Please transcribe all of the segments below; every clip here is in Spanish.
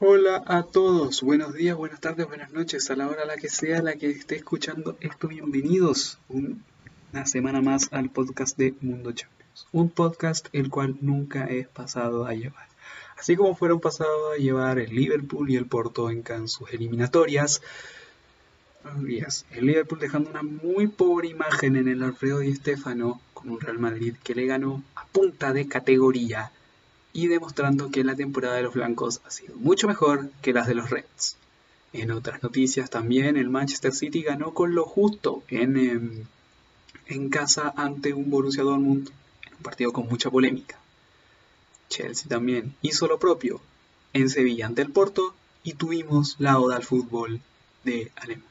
Hola a todos, buenos días, buenas tardes, buenas noches, a la hora a la que sea la que esté escuchando esto, bienvenidos una semana más al podcast de Mundo Champions, un podcast el cual nunca es pasado a llevar. Así como fueron pasados a llevar el Liverpool y el Porto en sus eliminatorias, el Liverpool dejando una muy pobre imagen en el Alfredo Di Stéfano con un Real Madrid que le ganó a punta de categoría y demostrando que la temporada de los blancos ha sido mucho mejor que las de los Reds. En otras noticias también el Manchester City ganó con lo justo en, em, en casa ante un Borussia Dortmund en un partido con mucha polémica. Chelsea también hizo lo propio en Sevilla ante el Porto y tuvimos la oda al fútbol de Alemania.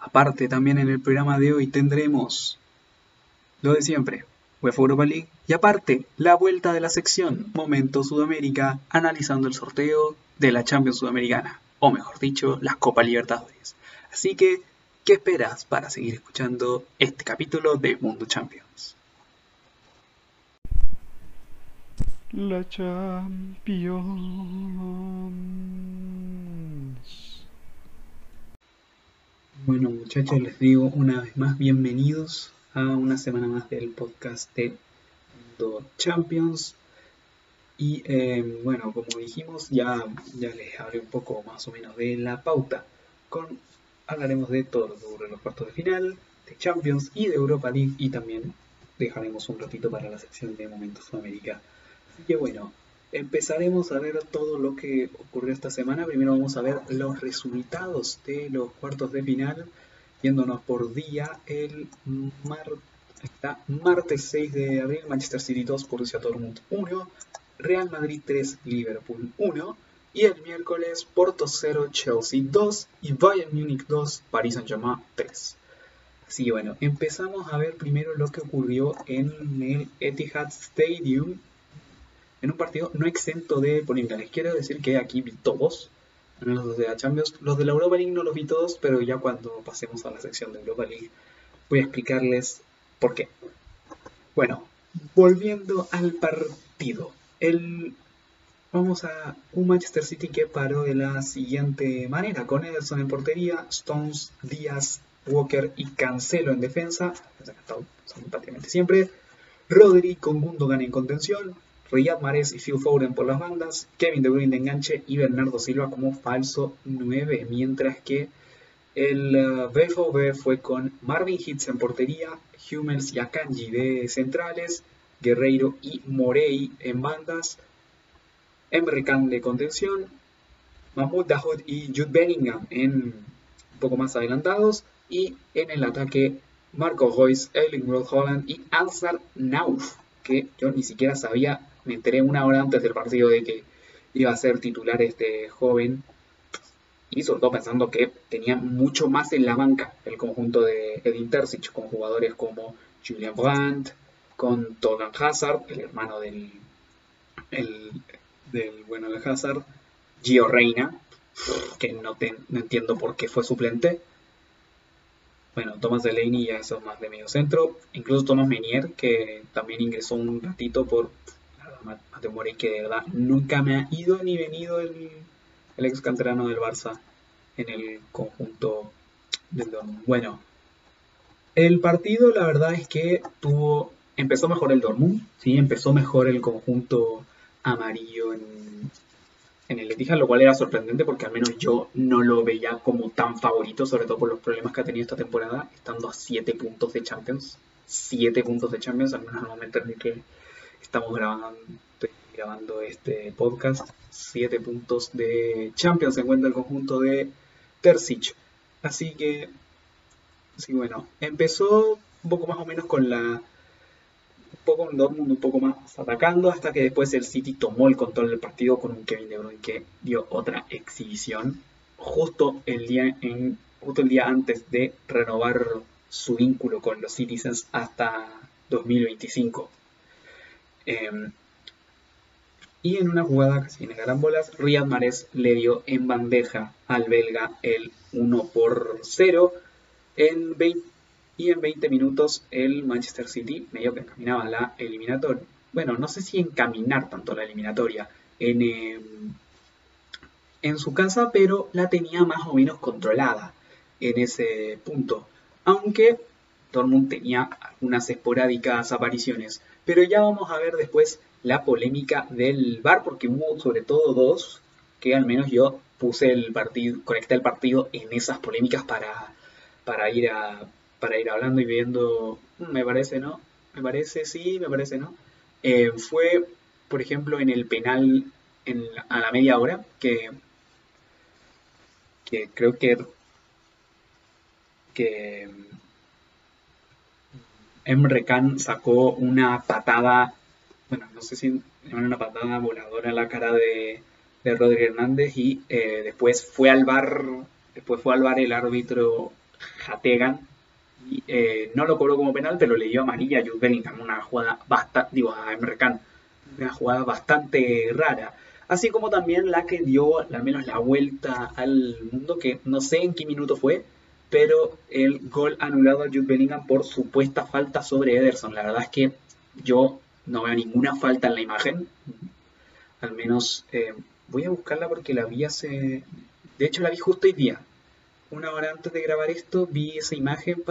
Aparte, también en el programa de hoy tendremos lo de siempre, UEFA Europa League y aparte, la vuelta de la sección Momento Sudamérica analizando el sorteo de la Champions Sudamericana, o mejor dicho, las Copa Libertadores. Así que, ¿qué esperas para seguir escuchando este capítulo de Mundo Champions? La Champions. Bueno muchachos, les digo una vez más bienvenidos a una semana más del podcast de Champions. Y eh, bueno, como dijimos, ya, ya les hablé un poco más o menos de la pauta. Con, hablaremos de todo lo que ocurre en los cuartos de final, de Champions y de Europa League. Y también dejaremos un ratito para la sección de Momentos Sudamérica. Así que bueno, empezaremos a ver todo lo que ocurrió esta semana. Primero vamos a ver los resultados de los cuartos de final, yéndonos por día. El martes 6 de abril, Manchester City 2, Borussia Dortmund 1, Real Madrid 3, Liverpool 1. Y el miércoles, Porto 0, Chelsea 2 y Bayern Munich 2, Paris Saint-Germain 3. Así que bueno, empezamos a ver primero lo que ocurrió en el Etihad Stadium en un partido no exento de polémica. Les quiero decir que aquí vi todos, los de la. Los de la Europa League no los vi todos, pero ya cuando pasemos a la sección de Europa League voy a explicarles por qué. Bueno, volviendo al partido. El, vamos a un Manchester City que paró de la siguiente manera, con Ederson en portería, Stones, Díaz, Walker y Cancelo en defensa, son prácticamente siempre, Rodri con Gundogan en contención, Riyad Mahrez y Phil Foden por las bandas, Kevin De Bruyne de enganche y Bernardo Silva como falso 9, mientras que el BVB eh, fue con Marvin Hitz en portería, Hummels y Akanji de centrales, Guerreiro y Morey en bandas, Emre Can de contención, Mahmoud Dahoud y Jude Bellingham en un poco más adelantados, y en el ataque Marco Royce, Erling Holland y Ansar Nauf, que yo ni siquiera sabía me enteré una hora antes del partido de que iba a ser titular este joven y sobre todo pensando que tenía mucho más en la banca el conjunto de Edin Terzic con jugadores como Julian Brandt, con Torgan Hazard, el hermano del, del bueno de Hazard, Gio Reina, que no, no entiendo por qué fue suplente. Bueno, Thomas Delaney ya es más de medio centro. Incluso Thomas Menier, que también ingresó un ratito por Mateo que de verdad nunca me ha ido ni venido el, el ex canterano del Barça en el conjunto del Dortmund. Bueno, el partido la verdad es que tuvo, empezó mejor el Dortmund, ¿sí? empezó mejor el conjunto amarillo en, en el Etihad, lo cual era sorprendente porque al menos yo no lo veía como tan favorito, sobre todo por los problemas que ha tenido esta temporada, estando a 7 puntos de Champions. 7 puntos de Champions, al menos al momento en el que estamos grabando, este podcast. Siete puntos de Champions se encuentra el conjunto de Terzic. Así que, sí, bueno, empezó un poco más o menos con la. Un poco en Dortmund, un poco más atacando, hasta que después el City tomó el control del partido con un Kevin De Bruyne que dio otra exhibición justo el día, en, justo el día antes de renovar su vínculo con los Citizens hasta 2025. Em, y en una jugada casi en carambolas, Riyad Mahrez le dio en bandeja al belga el 1 por 0. En 20, y en 20 minutos el Manchester City medio que encaminaba la eliminatoria. Bueno, no sé si encaminar tanto la eliminatoria. En, em, en su casa, pero la tenía más o menos controlada en ese punto. Aunque Dortmund tenía algunas esporádicas apariciones. Pero ya vamos a ver después la polémica del VAR, porque hubo sobre todo dos que al menos yo puse el partido, conecté el partido en esas polémicas para, para ir para ir hablando y viendo, mm, me parece, ¿no? Me parece, sí, me parece, ¿no? Eh, fue, por ejemplo, en el penal en, a la media hora, que, que creo que, que Emre Can sacó una patada, bueno, no sé si una patada voladora en la cara de, de Rodri Hernández y eh, después fue al bar, después fue al bar el árbitro Jategan eh, no lo cobró como penal, pero le dio amarilla a Jude Bellingham, una jugada bastante, digo, a Emre una jugada bastante rara. Así como también la que dio al menos la vuelta al mundo, que no sé en qué minuto fue, pero el gol anulado a Jude Bellingham por supuesta falta sobre Ederson. La verdad es que yo no veo ninguna falta en la imagen. Al menos eh, voy a buscarla porque la vi hace... De hecho la vi justo hoy día una hora antes de grabar esto, vi esa imagen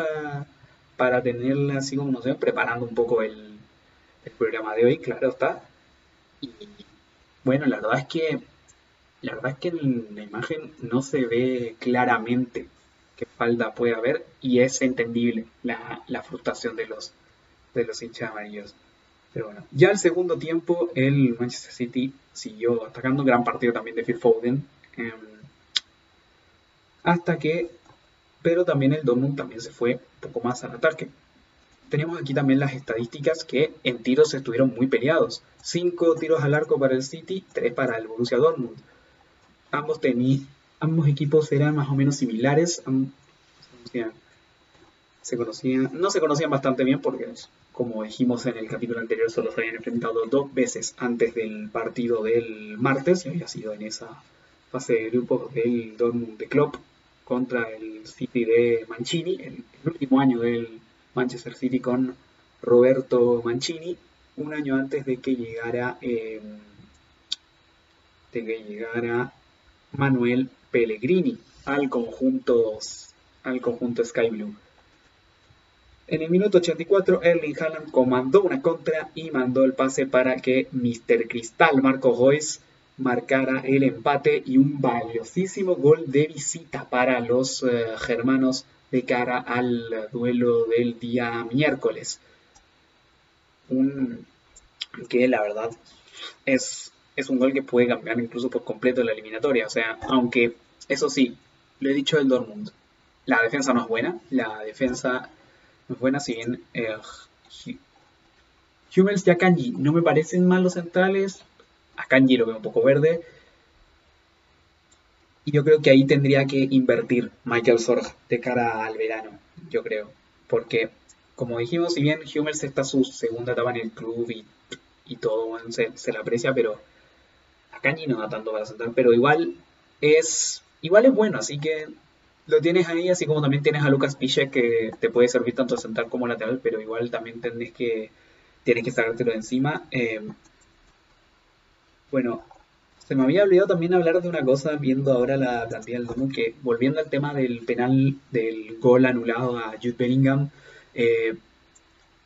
para tenerla así como, no sé, preparando un poco el, programa de hoy, claro está. Y bueno, la verdad es que la verdad es que en la imagen no se ve claramente falda puede haber y es entendible la, frustración de los, de los hinchas amarillos. Pero bueno, ya al segundo tiempo el Manchester City siguió atacando un gran partido también de Phil Foden. Em, hasta que, pero también el Dortmund también se fue un poco más al ataque. Tenemos aquí también las estadísticas que en tiros estuvieron muy peleados. 5 tiros al arco para el City, 3 para el Borussia Dortmund. Ambos, ambos equipos eran más o menos similares. Se conocían, no se conocían bastante bien porque, como dijimos en el capítulo anterior, solo se habían enfrentado dos veces antes del partido del martes y había sido en esa fase de grupos del Dortmund de Klopp contra el City de Mancini, el, último año del Manchester City con Roberto Mancini, un año antes de que llegara, em, de que llegara Manuel Pellegrini al conjunto, al conjunto Sky Blue. En el minuto 84, Erling Haaland comandó una contra y mandó el pase para que Mr. Cristal Marco Joyce marcara el empate y un valiosísimo gol de visita para los eh, germanos de cara al duelo del día miércoles. Un que la verdad es, es un gol que puede cambiar incluso por completo la eliminatoria. O sea, aunque eso sí, lo he dicho del Dortmund, la defensa no es buena, la defensa no es buena, si bien eh, Hummels y Akanji no me parecen malos centrales, a Kanji lo veo un poco verde. Y yo creo que ahí tendría que invertir Michael Sorg de cara al verano, yo creo. Porque, como dijimos, si bien Hummels está su segunda etapa en el club y, todo se, se, le aprecia, pero a Kanji no da tanto para sentar. Pero igual es, igual es bueno, así que lo tienes ahí, así como también tienes a Lucas Pichek que te puede servir tanto a sentar como lateral, pero igual también tenés que, tienes que sacártelo de encima. Eh, bueno, se me había olvidado también hablar de una cosa viendo ahora la plantilla del Dortmund, que volviendo al tema del penal del gol anulado a Jude Bellingham, eh,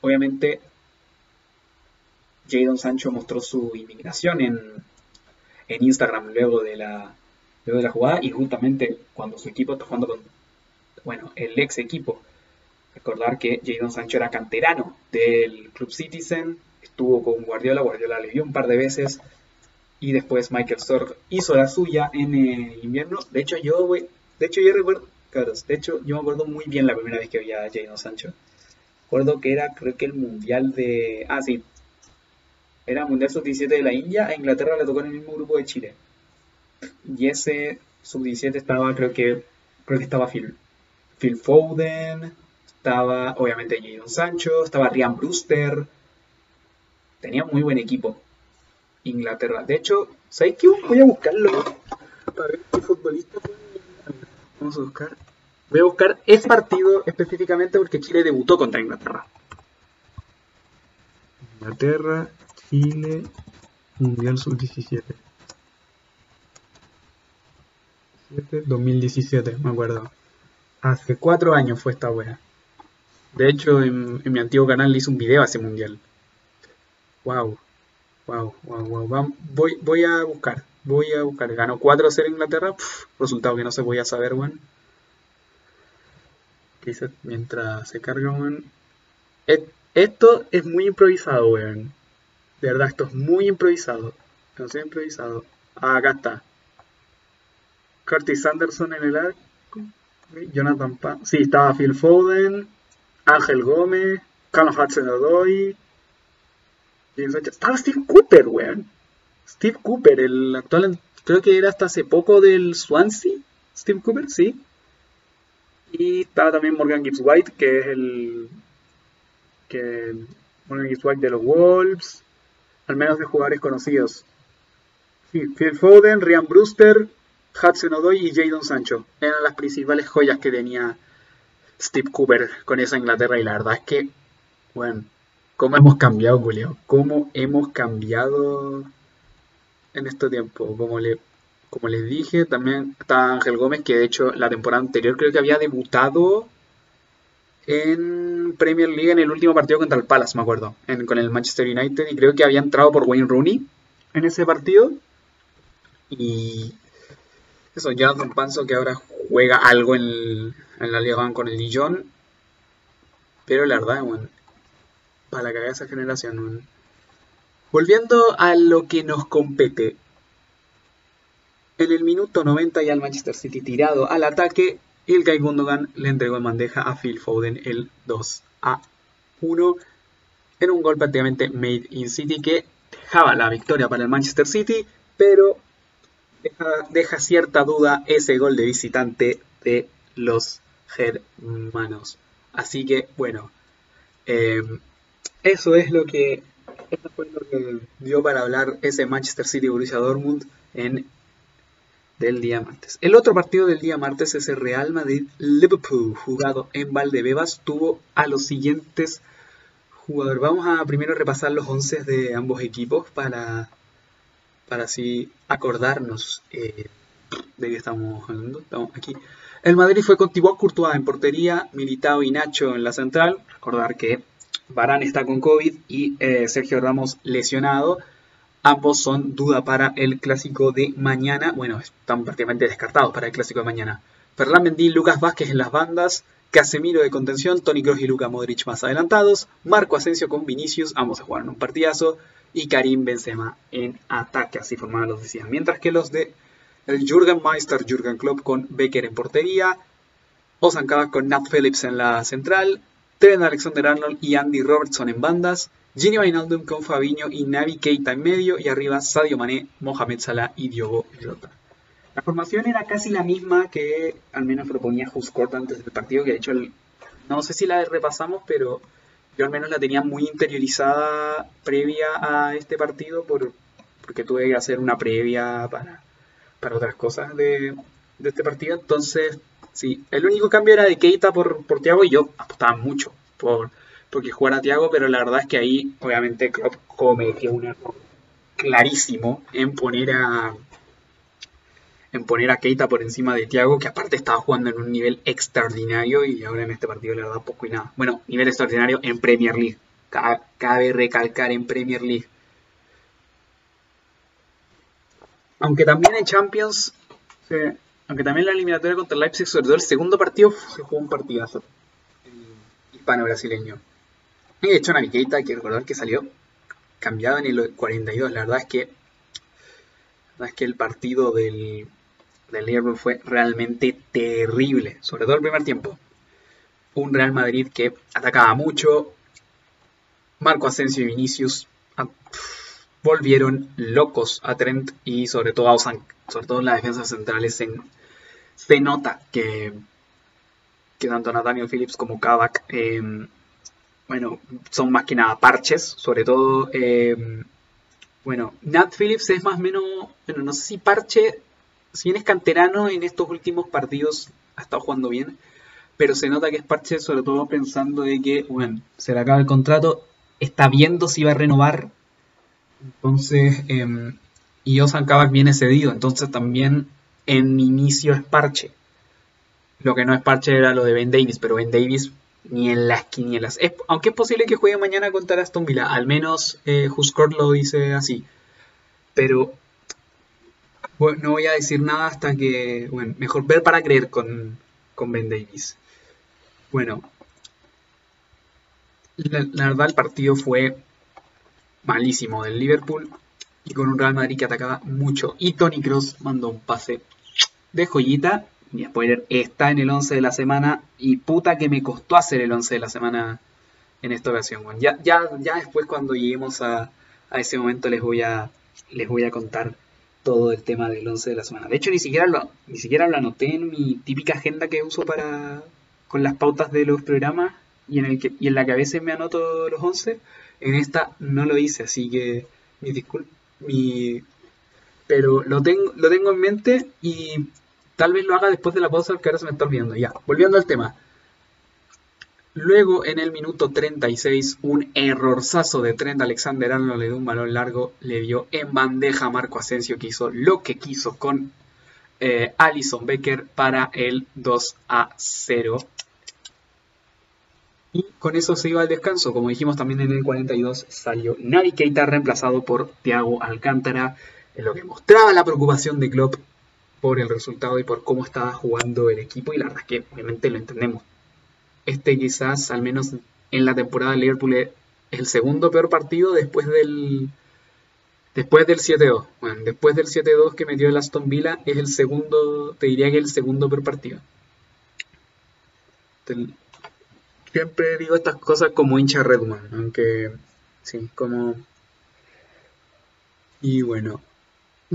obviamente Jadon Sancho mostró su indignación en, en Instagram luego de la luego de la jugada y justamente cuando su equipo está jugando con bueno el ex equipo recordar que Jadon Sancho era canterano del Club Citizen estuvo con Guardiola Guardiola le vio un par de veces y después Michael Stork hizo la suya en el invierno. De hecho, yo, de hecho, yo recuerdo, de hecho, yo me acuerdo muy bien la primera vez que vi a Jadon Sancho. Recuerdo que era, creo que el mundial de. Ah, sí. Era mundial sub-17 de la India. A Inglaterra le tocó en el mismo grupo de Chile. Y ese sub-17 estaba, creo que. Creo que estaba Phil, Phil Foden. Estaba, obviamente, Jadon Sancho. Estaba Ryan Brewster. Tenía muy buen equipo. Inglaterra. De hecho, ¿sabes qué? Voy a buscarlo para ver qué futbolista Vamos a buscar. Voy a buscar ese partido específicamente porque Chile debutó contra Inglaterra. Inglaterra, Chile, Mundial Sub-17. 2017, me acuerdo. Hace cuatro años fue esta wea. De hecho, en, mi antiguo canal le hice un video a ese mundial. Wow. Wow, wow, wow. voy, voy a buscar. Voy a buscar. Ganó 4-0 Inglaterra. resultado que no se voy a saber, weón. Dice mientras se carga, weón. Esto es muy improvisado, weón. Verdad, esto es muy improvisado. Improvisado. Ah, acá está. Curtis Anderson en el arco. Jonathan Pa. Sí, estaba Phil Foden. Ángel Gómez. Carlos Hudson Odoy. Estaba Steve Cooper, weón. Steve Cooper, el actual. Creo que era hasta hace poco del Swansea. Steve Cooper, sí. Y estaba también Morgan Gibbs White, que es el. Que. Morgan Gibbs White de los Wolves. Al menos de jugadores conocidos. Sí, Phil Foden, Ryan Brewster, Hudson Odoy y Jadon Sancho. Eran las principales joyas que tenía Steve Cooper con esa Inglaterra. Y la verdad es que, bueno, ¿cómo hemos cambiado, Julio? ¿Cómo hemos cambiado en este tiempo? Como, le, como les dije, también está Ángel Gómez, que de hecho la temporada anterior creo que había debutado en Premier League en el último partido contra el Palace, me acuerdo, con el Manchester United. Y creo que había entrado por Wayne Rooney en ese partido. Y eso, Jonathan Panzo que ahora juega algo en, la Liga con el Dijon. Pero la verdad, bueno, para la cagada esa generación. Volviendo a lo que nos compete. En el minuto 90 ya el Manchester City tirado al ataque. Guy Gundogan le entregó en bandeja a Phil Foden el 2 a 1. En un gol prácticamente made in City que dejaba la victoria para el Manchester City. Pero deja, cierta duda ese gol de visitante de los germanos. Así que, bueno, em, eso es lo que eso fue lo que dio para hablar ese Manchester City Borussia Dortmund en del día martes. El otro partido del día martes es el Real Madrid Liverpool jugado en Valdebebas tuvo a los siguientes jugadores. Vamos a primero repasar los 11 de ambos equipos para para así acordarnos eh, de qué estamos hablando. Estamos aquí. El Madrid fue con Thibaut Courtois en portería, Militao y Nacho en la central. Recordar que Barán está con COVID y eh, Sergio Ramos lesionado. Ambos son duda para el clásico de mañana. Bueno, están prácticamente descartados para el clásico de mañana. Ferland Mendy, Lucas Vázquez en las bandas. Casemiro de contención, Tony Kroos y Luka Modric más adelantados. Marco Asensio con Vinicius, ambos a jugar un partidazo y Karim Benzema en ataque, así formaban los decían. Mientras que los de el Jürgen Meister, Jürgen Klopp con Becker en portería, Ozan Kabak con Nat Phillips en la central, Trent Alexander-Arnold y Andy Robertson en bandas, Gini Wijnaldum con Fabinho y Navi Keita en medio y arriba Sadio Mané, Mohamed Salah y Diogo Jota. La formación era casi la misma que al menos proponía Huskort antes del partido, que de hecho no sé si la repasamos, pero yo al menos la tenía muy interiorizada previa a este partido por, porque tuve que hacer una previa para, para otras cosas de, este partido. Entonces, sí, el único cambio era de Keita por, por Tiago y yo apostaba mucho por porque jugara Tiago, pero la verdad es que ahí obviamente Klopp cometió un error clarísimo en poner a en poner a Keita por encima de Thiago, que aparte estaba jugando en un nivel extraordinario y ahora en este partido le da poco y nada. Bueno, nivel extraordinario en Premier League. Cabe recalcar en Premier League. Aunque también en Champions, aunque también la eliminatoria contra Leipzig, sobre todo el segundo partido, se jugó un partidazo hispano-brasileño. Y de hecho, hay que recordar que salió cambiado en el 42. La verdad es que, la verdad es que el partido del, del Liverpool fue realmente terrible, sobre todo el primer tiempo. Un Real Madrid que atacaba mucho. Marco Asensio y Vinicius ah, volvieron locos a Trent y sobre todo a Osan, sobre todo en las defensas centrales se, nota que, que tanto Nathaniel Phillips como Kavak em, bueno, son más que nada parches, sobre todo em, bueno, Nat Phillips es más o menos, bueno, no sé si parche si bien es canterano en estos últimos partidos ha estado jugando bien, pero se nota que es parche sobre todo pensando de que, bueno, se le acaba el contrato, está viendo si va a renovar, entonces, eh, y Osan Kabak viene cedido, entonces también en inicio es parche. Lo que no es parche era lo de Ben Davis, pero Ben Davis ni en las quinielas. aunque es posible que juegue mañana contra Aston Villa, al menos eh, lo dice así. Pero no voy a decir nada hasta que, bueno, mejor ver para creer con, con Ben Davis. Bueno, la, verdad el partido fue malísimo del Liverpool y con un Real Madrid que atacaba mucho. Y Tony Cross mandó un pase de joyita. Mi spoiler está en el 11 de la semana y puta que me costó hacer el 11 de la semana en esta ocasión. ya, ya, ya después cuando lleguemos a, a, ese momento les voy a, les voy a contar todo el tema del 11 de la semana. De hecho, ni siquiera lo, ni siquiera lo anoté en mi típica agenda que uso para con las pautas de los programas y en, el que, y en la que a veces me anoto los 11. En esta no lo hice, así que mi disculpa. Mi, pero lo tengo, lo tengo en mente y tal vez lo haga después de la pausa porque ahora se me está olvidando. Ya, volviendo al tema. Luego, en el minuto 36, un errorzazo de Trent Alexander-Arnold le dio un balón largo, le dio en bandeja a Marco Asensio que hizo lo que quiso con eh, Alison Becker para el 2 a 0. Y con eso se iba al descanso. Como dijimos también en el 42 salió Navi Keita reemplazado por Thiago Alcántara, en lo que mostraba la preocupación de Klopp por el resultado y por cómo estaba jugando el equipo. Y la verdad es que obviamente lo entendemos este quizás, al menos en la temporada de Liverpool, es el segundo peor partido después del después del 7-2. Bueno, después del 7-2 que metió el Aston Villa, es el segundo, te diría que el segundo peor partido. Siempre digo estas cosas como hincha Redman, aunque sí, como... Y bueno,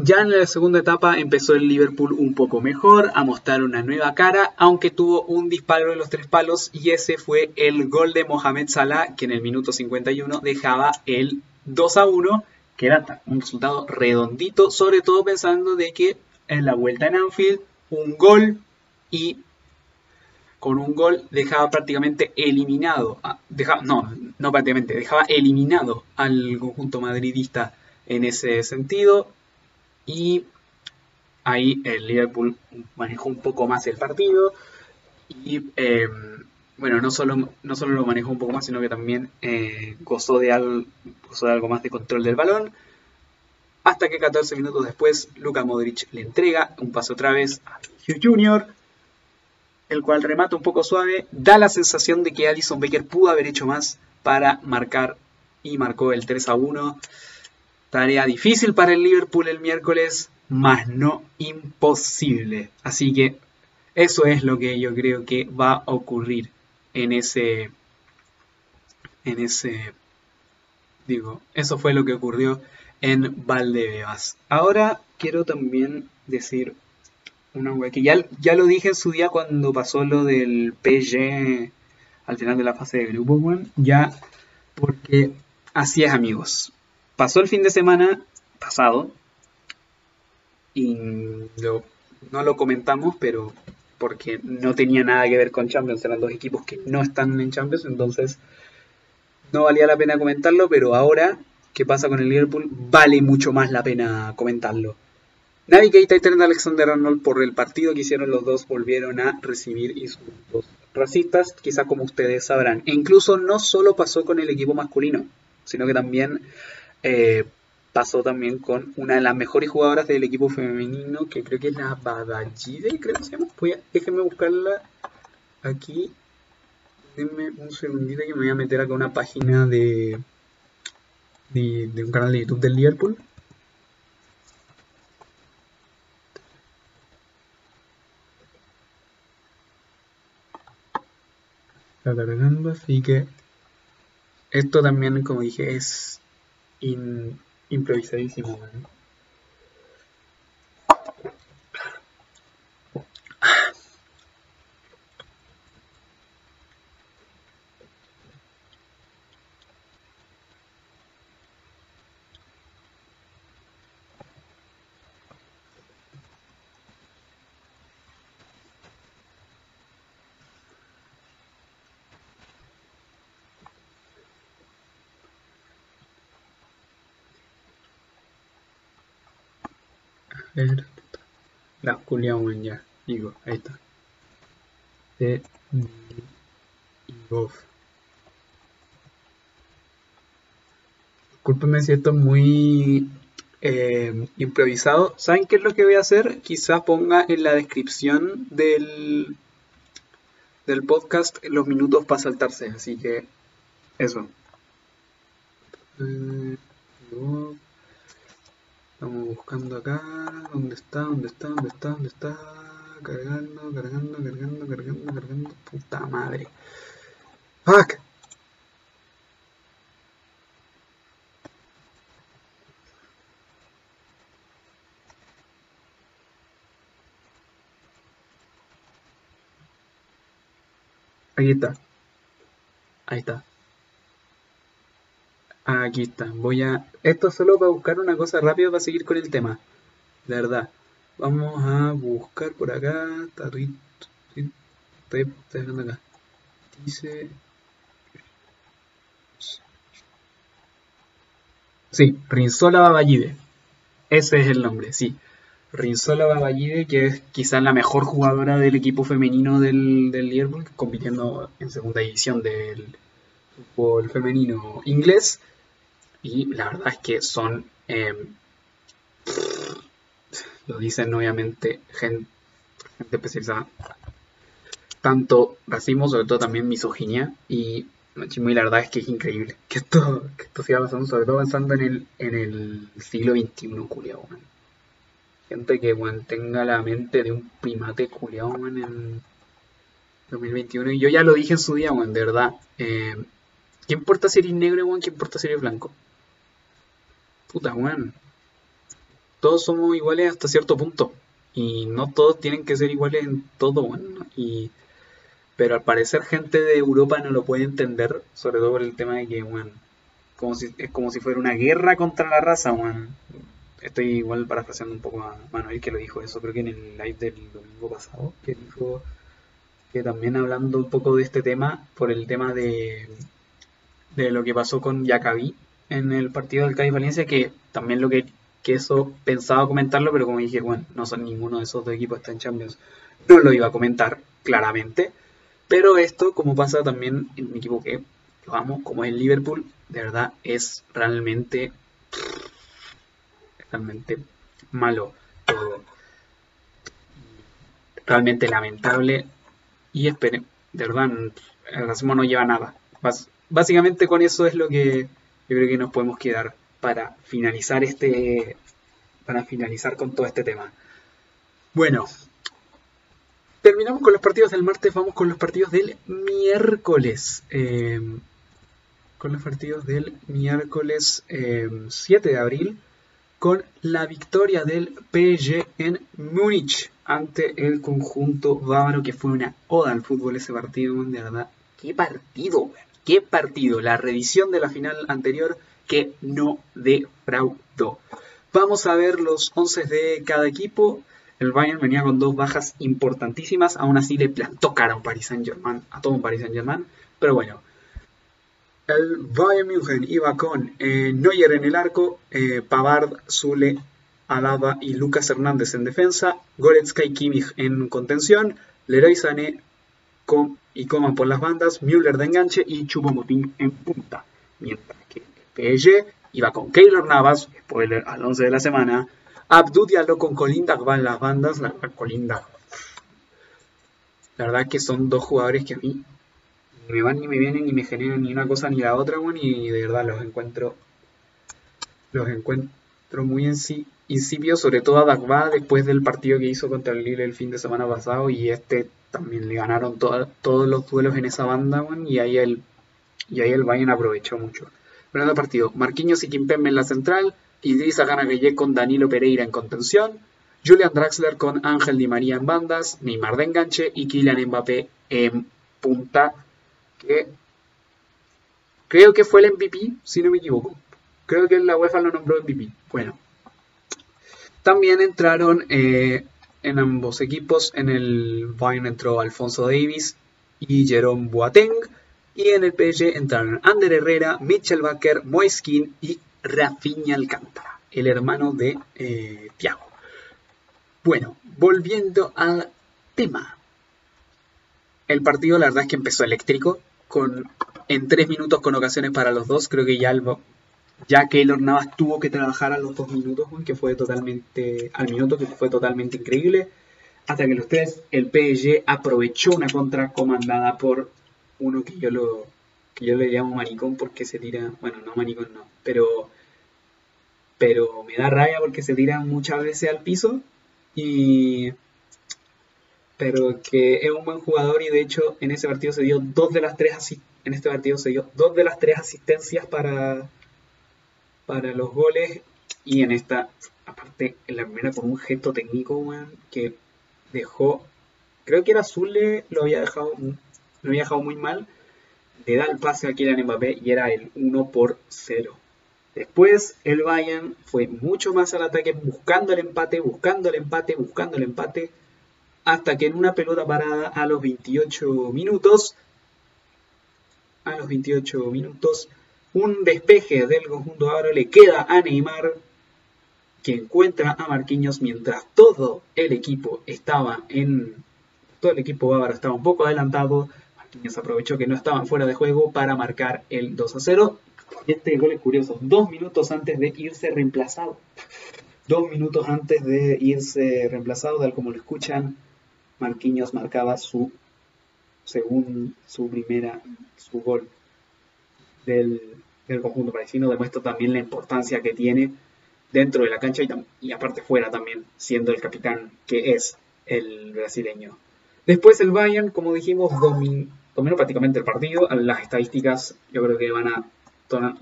ya en la segunda etapa empezó el Liverpool un poco mejor, a mostrar una nueva cara, aunque tuvo un disparo en los tres palos y ese fue el gol de Mohamed Salah, que en el minuto 51 dejaba el 2 a 1, que era un resultado redondito, sobre todo pensando de que en la vuelta en Anfield, un gol y con un gol dejaba prácticamente eliminado, dejaba, no, no prácticamente, dejaba eliminado al conjunto madridista en ese sentido y ahí el Liverpool manejó un poco más el partido y em, bueno, no solo, no solo lo manejó un poco más, sino que también eh, gozó, de algo, de algo más de control del balón. Hasta que 14 minutos después, Luka Modric le entrega un paso otra vez a Hugh Jr., el cual remata un poco suave. Da la sensación de que Alison Baker pudo haber hecho más para marcar y marcó el 3 a 1. Tarea difícil para el Liverpool el miércoles, más no imposible. Así que eso es lo que yo creo que va a ocurrir en ese en ese digo, eso fue lo que ocurrió en Valdebebas. Ahora quiero también decir una wea que ya, ya lo dije en su día cuando pasó lo del PSG al final de la fase de grupo, ya porque así es amigos. Pasó el fin de semana pasado y no lo comentamos, pero porque no tenía nada que ver con Champions, eran dos equipos que no están en Champions, entonces no valía la pena comentarlo, pero ahora ¿qué pasa con el Liverpool, vale mucho más la pena comentarlo. Navi Keita y Trent Alexander-Arnold por el partido que hicieron los dos volvieron a recibir insultos racistas, quizá como ustedes sabrán. E incluso no solo pasó con el equipo masculino, sino que también eh, pasó también con una de las mejores jugadoras del equipo femenino, que creo que es la Badajide, creo que se llama. déjenme buscarla aquí. Denme un segundito que me voy a meter acá una página de, de, de un canal de YouTube del Liverpool. Está cargando, así que esto también, como dije, es in, improvisadísimo, La culiaban ya. Digo, ahí está. De Igov. Disculpenme siento muy eh, improvisado. ¿Saben qué es lo que voy a hacer? Quizás ponga en la descripción del, del podcast los minutos para saltarse. Así que eso. Eh, Estamos buscando acá. ¿Dónde está? ¿Dónde está? ¿Dónde está? ¿Dónde está? Cargando, cargando, cargando, cargando, cargando. Puta madre. ¡Fuck! Aquí está. Ahí está. Aquí está. Voy a. Esto solo para buscar una cosa rápida para seguir con el tema. De verdad. Vamos a buscar por acá. Estoy, estoy dejando acá. Dice. Sí, Rinzola Baballide. Ese es el nombre, sí. Rinzola Baballide, que es quizás la mejor jugadora del equipo femenino del, del Liverpool, compitiendo en segunda división del fútbol femenino inglés. Y la verdad es que son, em, lo dicen obviamente gente, gente especializada, tanto racismo, sobre todo también misoginia. Y la verdad es que es increíble que esto, que esto siga pasando, sobre todo pensando en el, en el siglo XXI, culiao, Gente que tenga la mente de un primate culiao, en 2021. Y yo ya lo dije en su día, de verdad. Eh, ¿Qué importa si eres negro? ¿Qué importa si eres blanco? Puta, weón. Todos somos iguales hasta cierto punto. Y no todos tienen que ser iguales en todo, weón. Y... Pero al parecer gente de Europa no lo puede entender, sobre todo por el tema de que, weón, como si, es como si fuera una guerra contra la raza, weón. Estoy igual parafraseando un poco a Manuel que lo dijo eso, creo que en el live del domingo pasado, que dijo que también hablando un poco de este tema, por el tema de, de lo que pasó con Yacabi en el partido del Cádiz Valencia, que también lo que, que, eso pensaba comentarlo, pero como dije, bueno, no son ninguno de esos dos equipos está en Champions, no lo iba a comentar claramente. Pero esto, como pasa también en mi equipo que lo amo, como es el Liverpool, de verdad es realmente, realmente malo todo. Realmente lamentable. Y esperen, de verdad, el racismo no lleva nada. Básicamente con eso es lo que yo creo que nos podemos quedar para finalizar este, para finalizar con todo este tema. Bueno, terminamos con los partidos del martes, vamos con los partidos del miércoles. Em, con los partidos del miércoles 7 em, de abril, con la victoria del PSG en Múnich ante el conjunto bávaro, que fue una oda al fútbol ese partido, de verdad. ¡Qué partido! Qué partido, la revisión de la final anterior que no defraudó. Vamos a ver los 11 de cada equipo. El Bayern venía con dos bajas importantísimas, aún así le plantó cara a un Paris Saint Germain, a todo un Paris Saint Germain, pero bueno. El Bayern München iba con eh, Neuer en el arco, eh, Pavard, Zule, Alaba y Lucas Hernández en defensa, Goretzka y Kimmich en contención, Leroy Sané con y Coman por las bandas, Müller de enganche y Chupomotín en punta. Mientras que el iba con Keylor Navas, spoiler al 11 de la semana, Abdou Diallo con Colinda va en las bandas, la Colinda. La verdad que son dos jugadores que a mí ni me van ni me vienen ni me generan ni una cosa ni la otra, y de verdad los encuentro los encuentro muy en sí incipios, sobre todo a Dagba después del partido que hizo contra el Lille el fin de semana pasado y este también le ganaron todos los duelos en esa banda, y ahí el, y ahí el Bayern aprovechó mucho. Primer partido, Marquinhos y Kimpembe en la central, Idrissa Gana con Danilo Pereira en contención, Julian Draxler con Ángel Di María en bandas, Neymar de enganche y Kylian Mbappé en punta, que creo que fue el MVP, si no me equivoco. Creo que la UEFA lo nombró MVP. Bueno. También entraron eh, en ambos equipos. En el Bayern entró Alfonso Davis y Jerome Boateng. Y en el PSG entraron Ander Herrera, Mitchell Baker, Moiskin y Rafinha Alcántara, el hermano de eh, Thiago. Bueno, volviendo al tema. El partido la verdad es que empezó eléctrico, con en tres minutos con ocasiones para los dos. Creo que ya, el, ya Keylor Navas tuvo que trabajar a los dos minutos, que fue totalmente, al minuto que fue totalmente increíble. Hasta que los tres, el PSG aprovechó una contra comandada por uno que yo lo que yo le llamo maricón porque se tira, bueno, no maricón no, pero pero me da rabia porque se tira muchas veces al piso y pero que es un buen jugador y de hecho en ese partido se dio dos de las tres en este partido se dio dos de las tres asistencias para para los goles y en esta aparte en la primera con un gesto técnico que dejó creo que era Zule lo había dejado lo había dejado muy mal le da el pase a Kylian Mbappé y era el 1 por 0 Después el Bayern fue mucho más al ataque, buscando el empate, buscando el empate, buscando el empate, hasta que en una pelota parada a los 28 minutos, a los 28 minutos, un despeje del conjunto ahora le queda a Neymar, que encuentra a Marquinhos mientras todo el equipo estaba en, todo el equipo bávaro estaba un poco adelantado. Marquinhos aprovechó que no estaban fuera de juego para marcar el 2 a 0 este gol es curioso, dos minutos antes de irse reemplazado. Dos minutos antes de irse reemplazado, tal como lo escuchan, Marquinhos marcaba su según su primera, su gol del, conjunto parisino. Demuestra también la importancia que tiene dentro de la cancha y, aparte fuera también, siendo el capitán que es el brasileño. Después el Bayern, como dijimos, dominó prácticamente el partido. Las estadísticas yo creo que van a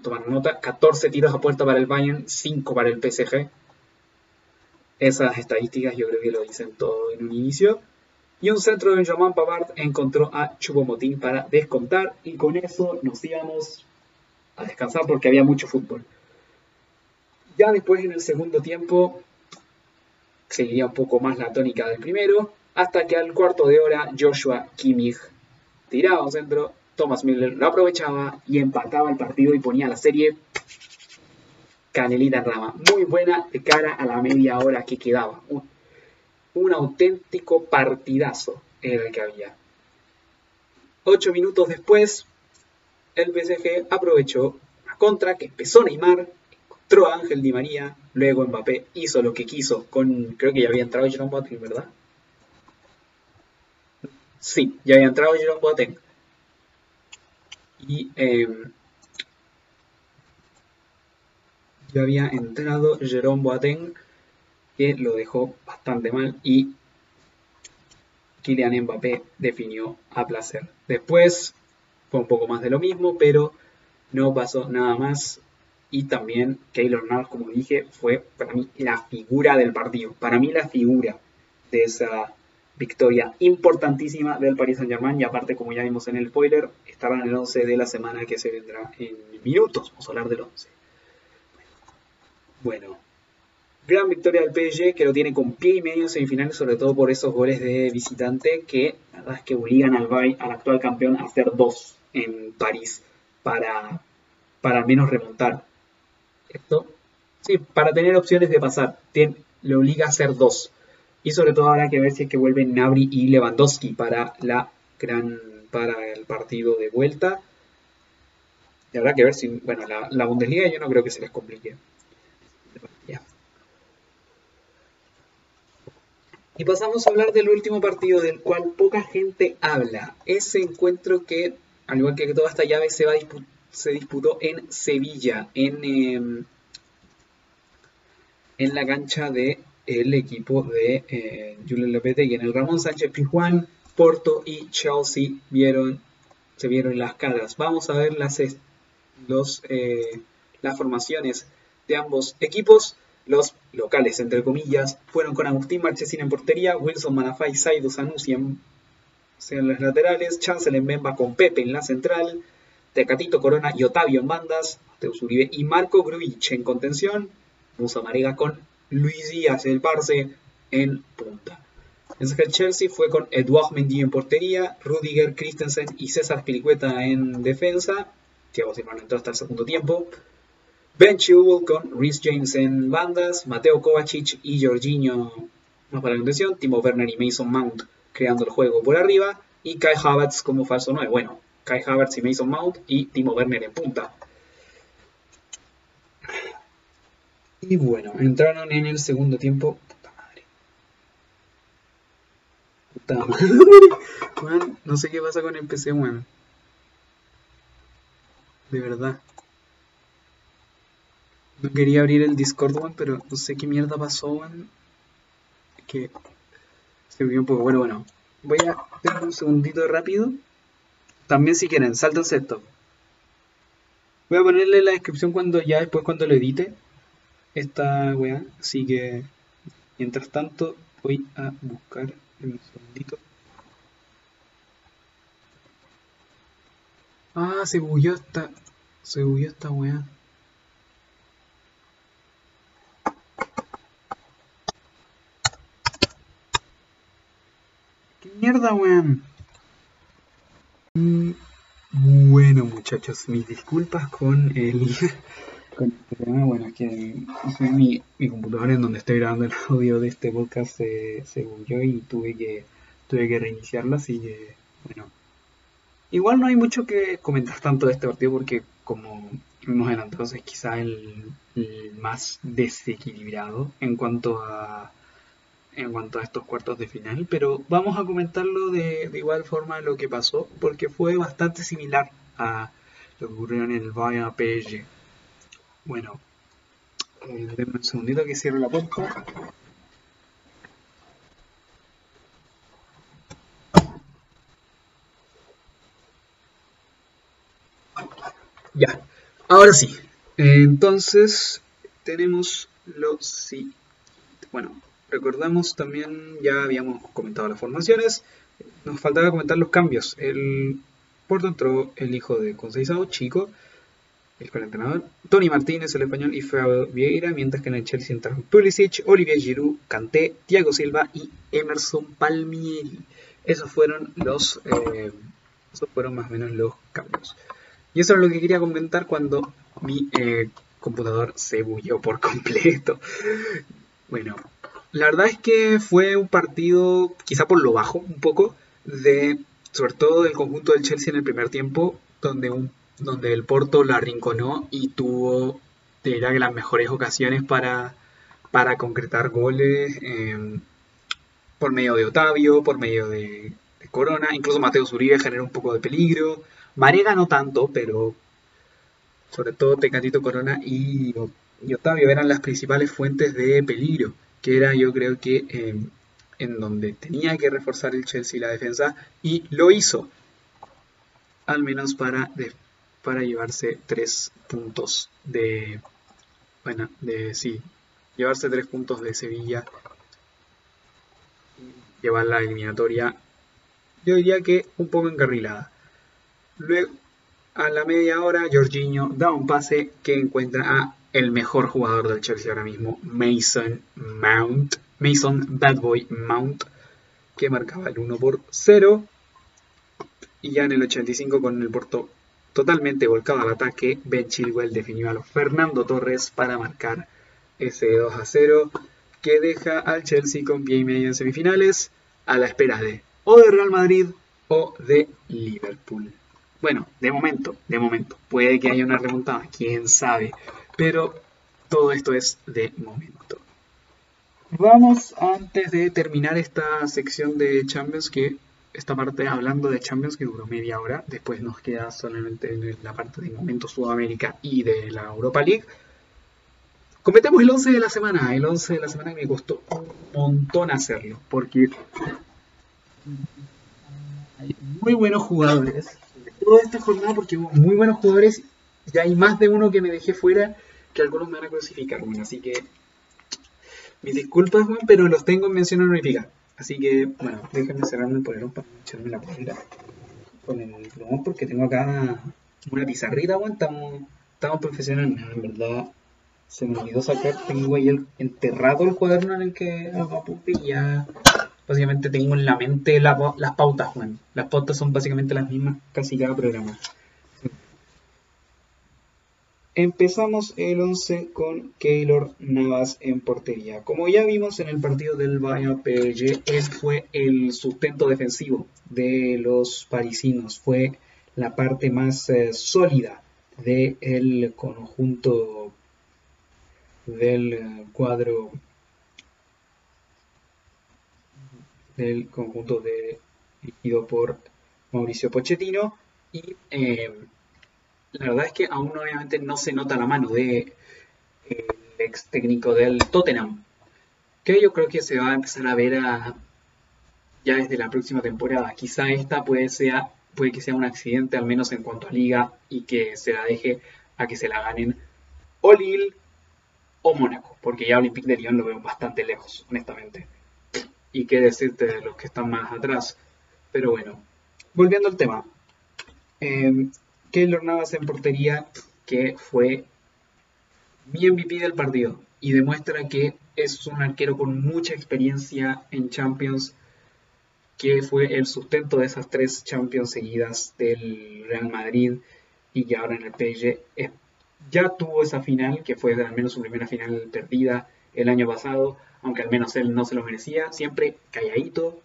tomar nota, 14 tiros a puerta para el Bayern, 5 para el PSG. Esas estadísticas yo creo que lo dicen todo en un inicio. Y un centro de Benjamin Pavard encontró a Chupomotín para descontar y con eso nos íbamos a descansar porque había mucho fútbol. Ya después en el segundo tiempo seguiría un poco más la tónica del primero, hasta que al cuarto de hora Joshua Kimmich tiraba un centro Thomas Miller lo aprovechaba y empataba el partido y ponía la serie canelita rama. Muy buena de cara a la media hora que quedaba. Un, auténtico partidazo era el que había. Ocho minutos después, el PSG aprovechó la contra que empezó Neymar, encontró a Ángel Di María, luego Mbappé hizo lo que quiso con, creo que ya había entrado Jerome Boateng, ¿verdad? Sí, ya había entrado Jerome Boateng y em, ya había entrado Jerome Boateng que lo dejó bastante mal y Kylian Mbappé definió a placer. Después fue un poco más de lo mismo, pero no pasó nada más. Y también Keylor Navas, como dije, fue para mí la figura del partido. Para mí la figura de esa victoria importantísima del Paris Saint Germain y aparte como ya vimos en el spoiler estará en el 11 de la semana que se vendrá en minutos, vamos a hablar del 11 bueno gran victoria del PSG que lo tiene con pie y medio en semifinales sobre todo por esos goles de visitante que la verdad es que obligan al, al actual campeón a hacer dos en París para, para al menos remontar esto sí, para tener opciones de pasar le obliga a hacer dos y sobre todo habrá que ver si es que vuelven Nabri y Lewandowski para la gran para el partido de vuelta. Y habrá que ver si, bueno, la, Bundesliga yo no creo que se les complique. Y pasamos a hablar del último partido del cual poca gente habla. Ese encuentro que, al igual que toda esta llave, se, disputó en Sevilla, en, em, en la cancha de el equipo de eh, Julio Lopetegui. En el Ramón Sánchez Pizjuán, Porto y Chelsea vieron, se vieron las caras. Vamos a ver las, eh, las formaciones de ambos equipos. Los locales, entre comillas, fueron con Agustín Marchesín en portería, Wilson Manafay, Saido Sanusi en, en las laterales, Chancel Mbemba con Pepe en la central, Tecatito Corona y Otavio en bandas, Teus Uribe y Marco Gruich en contención, Musa Marega con Luis Díaz el Parse en punta. Mientras que el Chelsea fue con Edouard Mendy en portería, Rudiger Christensen y César Pilicueta en defensa. Thiago Silva no entró hasta el segundo tiempo. Ben Chilwell con Rhys James en bandas, Mateo Kovacic y Jorginho más para la contención, Timo Werner y Mason Mount creando el juego por arriba, y Kai Havertz como falso 9. Bueno, Kai Havertz y Mason Mount y Timo Werner en punta. Y bueno, entraron en el segundo tiempo. Puta madre. Puta madre. no sé qué pasa con el PC, weón. De verdad. No quería abrir el Discord, weón, pero no sé qué mierda pasó, weón. Que Bueno, bueno. Voy a tener un segundito rápido. También si quieren, saltense esto. Voy a ponerle la descripción cuando ya después cuando lo edite esta weá. Así que mientras tanto voy a buscar un segundito. Ah, se bugueó esta. Se esta weá. Mierda, weón? Bueno, muchachos, mis disculpas con el. con este tema. Bueno, es que mi, mi computadora en donde estoy grabando el audio de este podcast se, se bugueó y tuve que, tuve que reiniciarla, así que, bueno. Igual no hay mucho que comentar tanto de este partido porque, como hemos adelantado, es quizá el, el más desequilibrado en cuanto a en cuanto a estos cuartos de final, pero vamos a comentarlo de, igual forma lo que pasó, porque fue bastante similar a lo que ocurrió en el Bayern PSG. Bueno, eh, denme un segundito que cierro la puerta. Ya, ahora sí. Entonces, tenemos lo sí. Bueno, recordamos también, ya habíamos comentado las formaciones. Nos faltaba comentar los cambios. El Porto entró el hijo de Conceição, Chico, el el entrenador, Tony Martínez, el español, y Fabio Vieira, mientras que en el Chelsea entraron Pulisic, Olivier Giroud, Kanté, Thiago Silva y Emerson Palmieri. Esos fueron los, eh, esos fueron más o menos los cambios. Y eso es lo que quería comentar cuando mi eh, computador se bulló por completo. Bueno, la verdad es que fue un partido, quizá por lo bajo, un poco, de sobre todo del conjunto del Chelsea en el primer tiempo, donde, un, donde el Porto la arrinconó y tuvo, te diría que las mejores ocasiones para, para concretar goles eh, por medio de Otavio, por medio de, de Corona, incluso Mateo Zuribe generó un poco de peligro, Marega no tanto, pero sobre todo Tecatito Corona y, y Otavio eran las principales fuentes de peligro que era yo creo que eh, en donde tenía que reforzar el Chelsea la defensa y lo hizo, al menos para, para llevarse tres puntos de, bueno, de sí, llevarse tres puntos de Sevilla llevar la eliminatoria, yo diría que un poco encarrilada. Luego, a la media hora, Jorginho da un pase que encuentra a el mejor jugador del Chelsea ahora mismo, Mason Mount, Mason Bad Boy Mount, que marcaba el 1 por 0. Y ya en el 85 con el Porto totalmente volcado al ataque, Ben Chilwell definió a los Fernando Torres para marcar ese 2 a 0 que deja al Chelsea con pie y medio en semifinales a la espera de o de Real Madrid o de Liverpool. Bueno, de momento, de momento. Puede que haya una remontada, quién sabe. Pero todo esto es de momento. Vamos antes de terminar esta sección de Champions, que esta parte hablando de Champions que duró media hora, después nos queda solamente en la parte de momento Sudamérica y de la Europa League. Cometemos el 11 de la semana, el 11 de la semana me costó un montón hacerlo, porque hay muy buenos jugadores, todo esta jornada porque hubo muy buenos jugadores y hay más de uno que me dejé fuera que algunos me van a crucificar, bueno, así que mis disculpas, bueno, pero los tengo en mención honorífica. Así que, bueno, déjenme cerrarme el polerón para echarme la polera con el plumón porque tengo acá una pizarrita, bueno, estamos, estamos profesionales, en verdad se me olvidó sacar, tengo ahí el, enterrado el cuaderno en el que hago apunte y ya básicamente tengo en la mente la, las pautas, bueno. Las pautas son básicamente las mismas casi cada programa. Empezamos el 11 con Keylor Navas en portería. Como ya vimos en el partido del Bayern PSG, ese fue el sustento defensivo de los parisinos. Fue la parte más eh, sólida del conjunto del eh, cuadro del conjunto dirigido por Mauricio Pochettino y eh, la verdad es que aún obviamente no se nota la mano de el ex técnico del Tottenham. Que yo creo que se va a empezar a ver ya desde la próxima temporada. Quizá esta puede, sea, puede que sea un accidente, al menos en cuanto a liga, y que se la deje a que se la ganen o Lille o Mónaco, porque ya Olympique de Lyon lo veo bastante lejos, honestamente. Y qué decirte de los que están más atrás. Pero bueno, volviendo al tema. Eh, Keylor Navas en portería, que fue mi MVP del partido y demuestra que es un arquero con mucha experiencia en Champions, que fue el sustento de esas tres Champions seguidas del Real Madrid y que ahora en el PSG ya tuvo esa final, que fue al menos su primera final perdida el año pasado, aunque al menos él no se lo merecía, siempre calladito,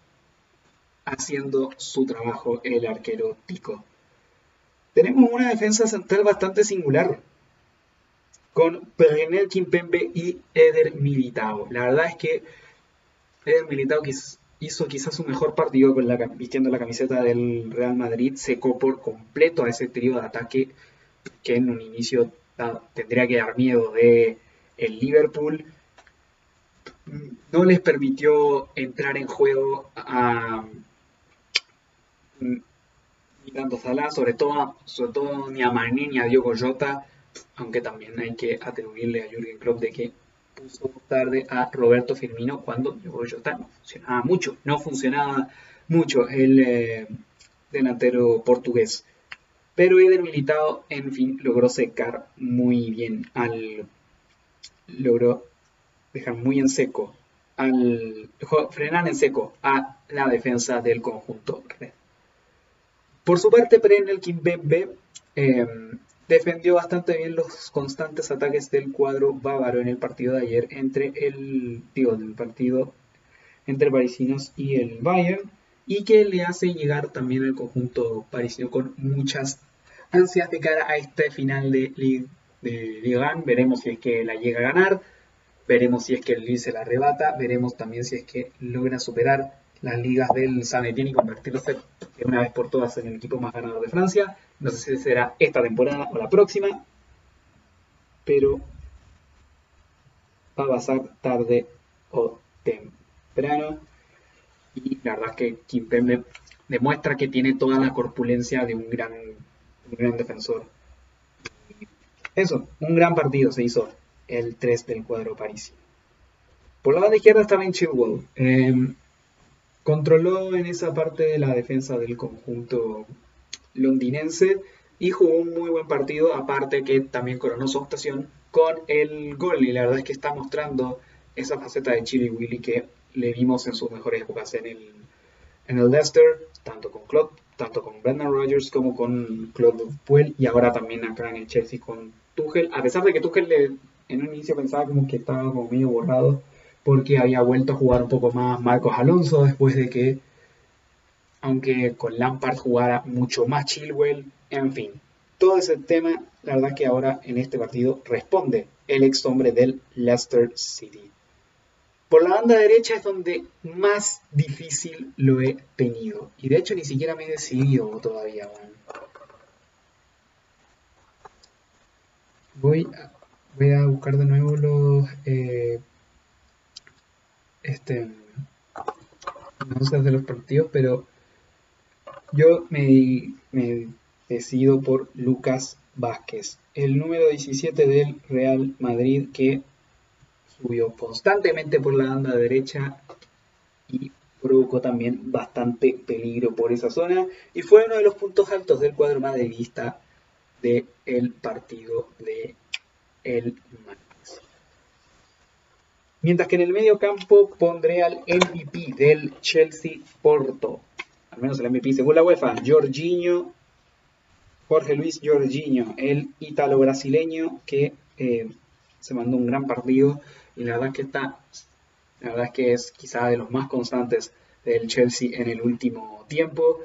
haciendo su trabajo el arquero Tico tenemos una defensa central bastante singular con Perenel Kimpembe y Eder Militao. La verdad es que Eder Militao hizo quizás su mejor partido vistiendo la camiseta del Real Madrid, secó por completo a ese trío de ataque que en un inicio tendría que dar miedo de el Liverpool. No les permitió entrar en juego a tanto Salah, sobre todo, sobre todo ni a Mané ni a Diogo Jota, aunque también hay que atribuirle a Jürgen Klopp de que puso tarde a Roberto Firmino cuando Diogo Jota no funcionaba mucho, no funcionaba mucho el eh, delantero portugués. Pero Eder Militado, en fin, logró secar muy bien al... logró dejar muy en seco al frenar en seco a la defensa del conjunto red. Por su parte, Prenel Kimbembe eh, defendió bastante bien los constantes ataques del cuadro bávaro en el partido de ayer entre el digo, del partido entre parisinos y el Bayern y que le hace llegar también el conjunto parisino con muchas ansias de cara a este final de Ligue, de Veremos si es que la llega a ganar, veremos si es que el Lille se la arrebata, veremos también si es que logra superar las ligas del San Etienne y convertirse de una vez por todas en el equipo más ganador de Francia. No sé si será esta temporada o la próxima, pero va a pasar tarde o temprano. Y la verdad es que Kimpembe demuestra que tiene toda la corpulencia de un gran, un gran defensor. Eso, un gran partido se hizo el 3 del cuadro París. Por la banda izquierda estaba en Chilwell. Controló en esa parte de la defensa del conjunto londinense y jugó un muy buen partido, aparte que también coronó su actuación con el gol. Y la verdad es que está mostrando esa faceta de Chili Willy que le vimos en sus mejores épocas en el, en el Leicester, tanto con Claude, tanto con Brendan Rodgers como con Claude Puel y ahora también acá en el Chelsea con Tuchel, a pesar de que Tuchel en un inicio pensaba como que estaba como medio borrado porque había vuelto a jugar un poco más Marcos Alonso después de que, aunque con Lampard jugara mucho más Chilwell, en fin, todo ese tema, la verdad que ahora en este partido responde el ex hombre del Leicester City. Por la banda derecha es donde más difícil lo he tenido. Y de hecho ni siquiera me he decidido todavía. Voy, a, voy a buscar de nuevo los eh, este, de los partidos, pero yo me, decido por Lucas Vázquez, el número 17 del Real Madrid que subió constantemente por la banda derecha y provocó también bastante peligro por esa zona y fue uno de los puntos altos del cuadro madridista del el partido de el Madrid. Mientras que en el medio campo pondré al MVP del Chelsea Porto. Al menos el MVP según la UEFA, Jorginho. Jorge Luis Jorginho, el ítalo-brasileño que eh, se mandó un gran partido y la verdad que está, la verdad es que es quizá de los más constantes del Chelsea en el último tiempo.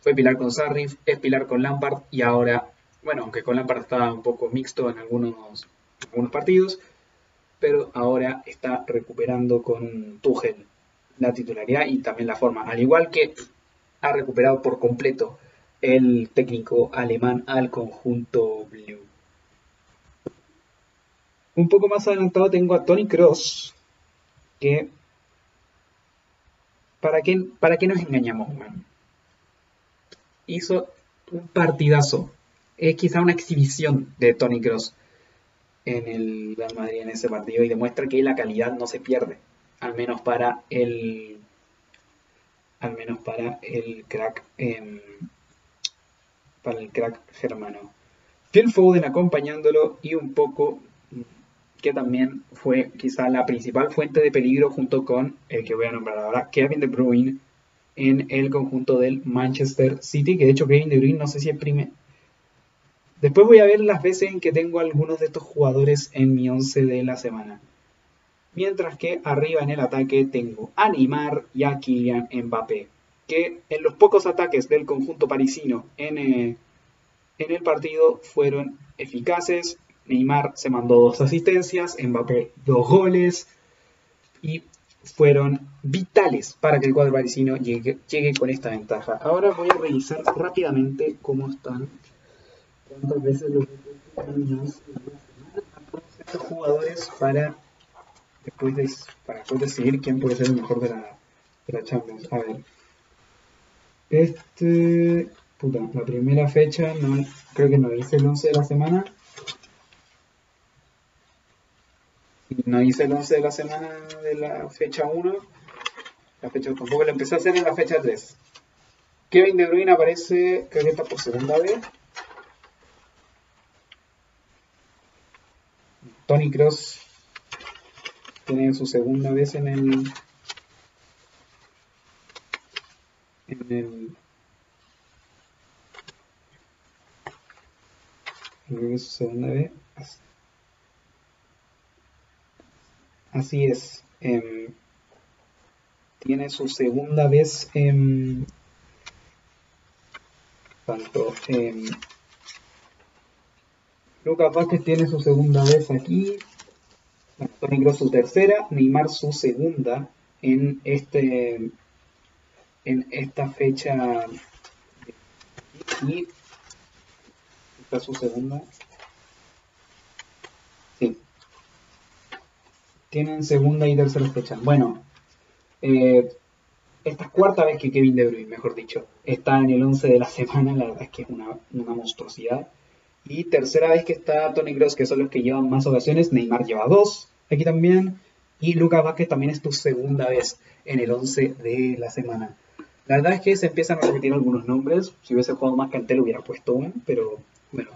Fue pilar con Sarri, es pilar con Lampard y ahora, bueno, aunque con Lampard estaba un poco mixto en algunos, algunos partidos, pero ahora está recuperando con Tuchel la titularidad y también la forma, al igual que ha recuperado por completo el técnico alemán al conjunto blue. Un poco más adelantado tengo a Tony Cross, que ¿para qué, para qué nos engañamos, man? Hizo un partidazo. Es quizá una exhibición de Tony Cross en el Real Madrid en ese partido y demuestra que la calidad no se pierde, al menos para el al menos para el crack em, para el crack germano. Phil Foden acompañándolo y un poco que también fue quizá la principal fuente de peligro junto con el que voy a nombrar ahora, Kevin De Bruyne en el conjunto del Manchester City, que de hecho Kevin De Bruyne no sé si es primer. Después voy a ver las veces en que tengo algunos de estos jugadores en mi 11 de la semana. Mientras que arriba en el ataque tengo a Neymar y a Kylian Mbappé, que en los pocos ataques del conjunto parisino en, eh, en el partido fueron eficaces, Neymar se mandó dos asistencias, Mbappé dos goles y fueron vitales para que el cuadro parisino llegue, con esta ventaja. Ahora voy a revisar rápidamente cómo están, cuántas veces los jugadores para después, de, para después decidir quién puede ser el mejor de la, de la Champions. A ver. Este. Puta, la primera fecha, no, creo que no hice el 11 de la semana. no hice el 11 de la semana de la fecha 1. La fecha tampoco lo empecé a hacer en la fecha 3. Kevin De Bruyne aparece, creo que está por segunda vez. Tony Cross tiene su segunda vez en el en el creo su segunda vez Así es. Em, tiene su segunda vez en. Tanto. Eh, Lucas Vázquez tiene su segunda vez aquí. Tony su tercera. Neymar su segunda en este. En esta fecha. Y. Esta su segunda. tienen segunda y tercera fecha. Bueno, eh, esta es cuarta vez que Kevin De Bruyne, mejor dicho, está en el 11 de la semana, la verdad es que es una, monstruosidad. Y tercera vez que está Tony Cross, que son los que llevan más ocasiones. Neymar lleva dos aquí también. Y Lucas Vázquez también es tu segunda vez en el 11 de la semana. La verdad es que se empiezan a repetir algunos nombres. Si hubiese jugado más Cantel hubiera puesto uno, pero bueno.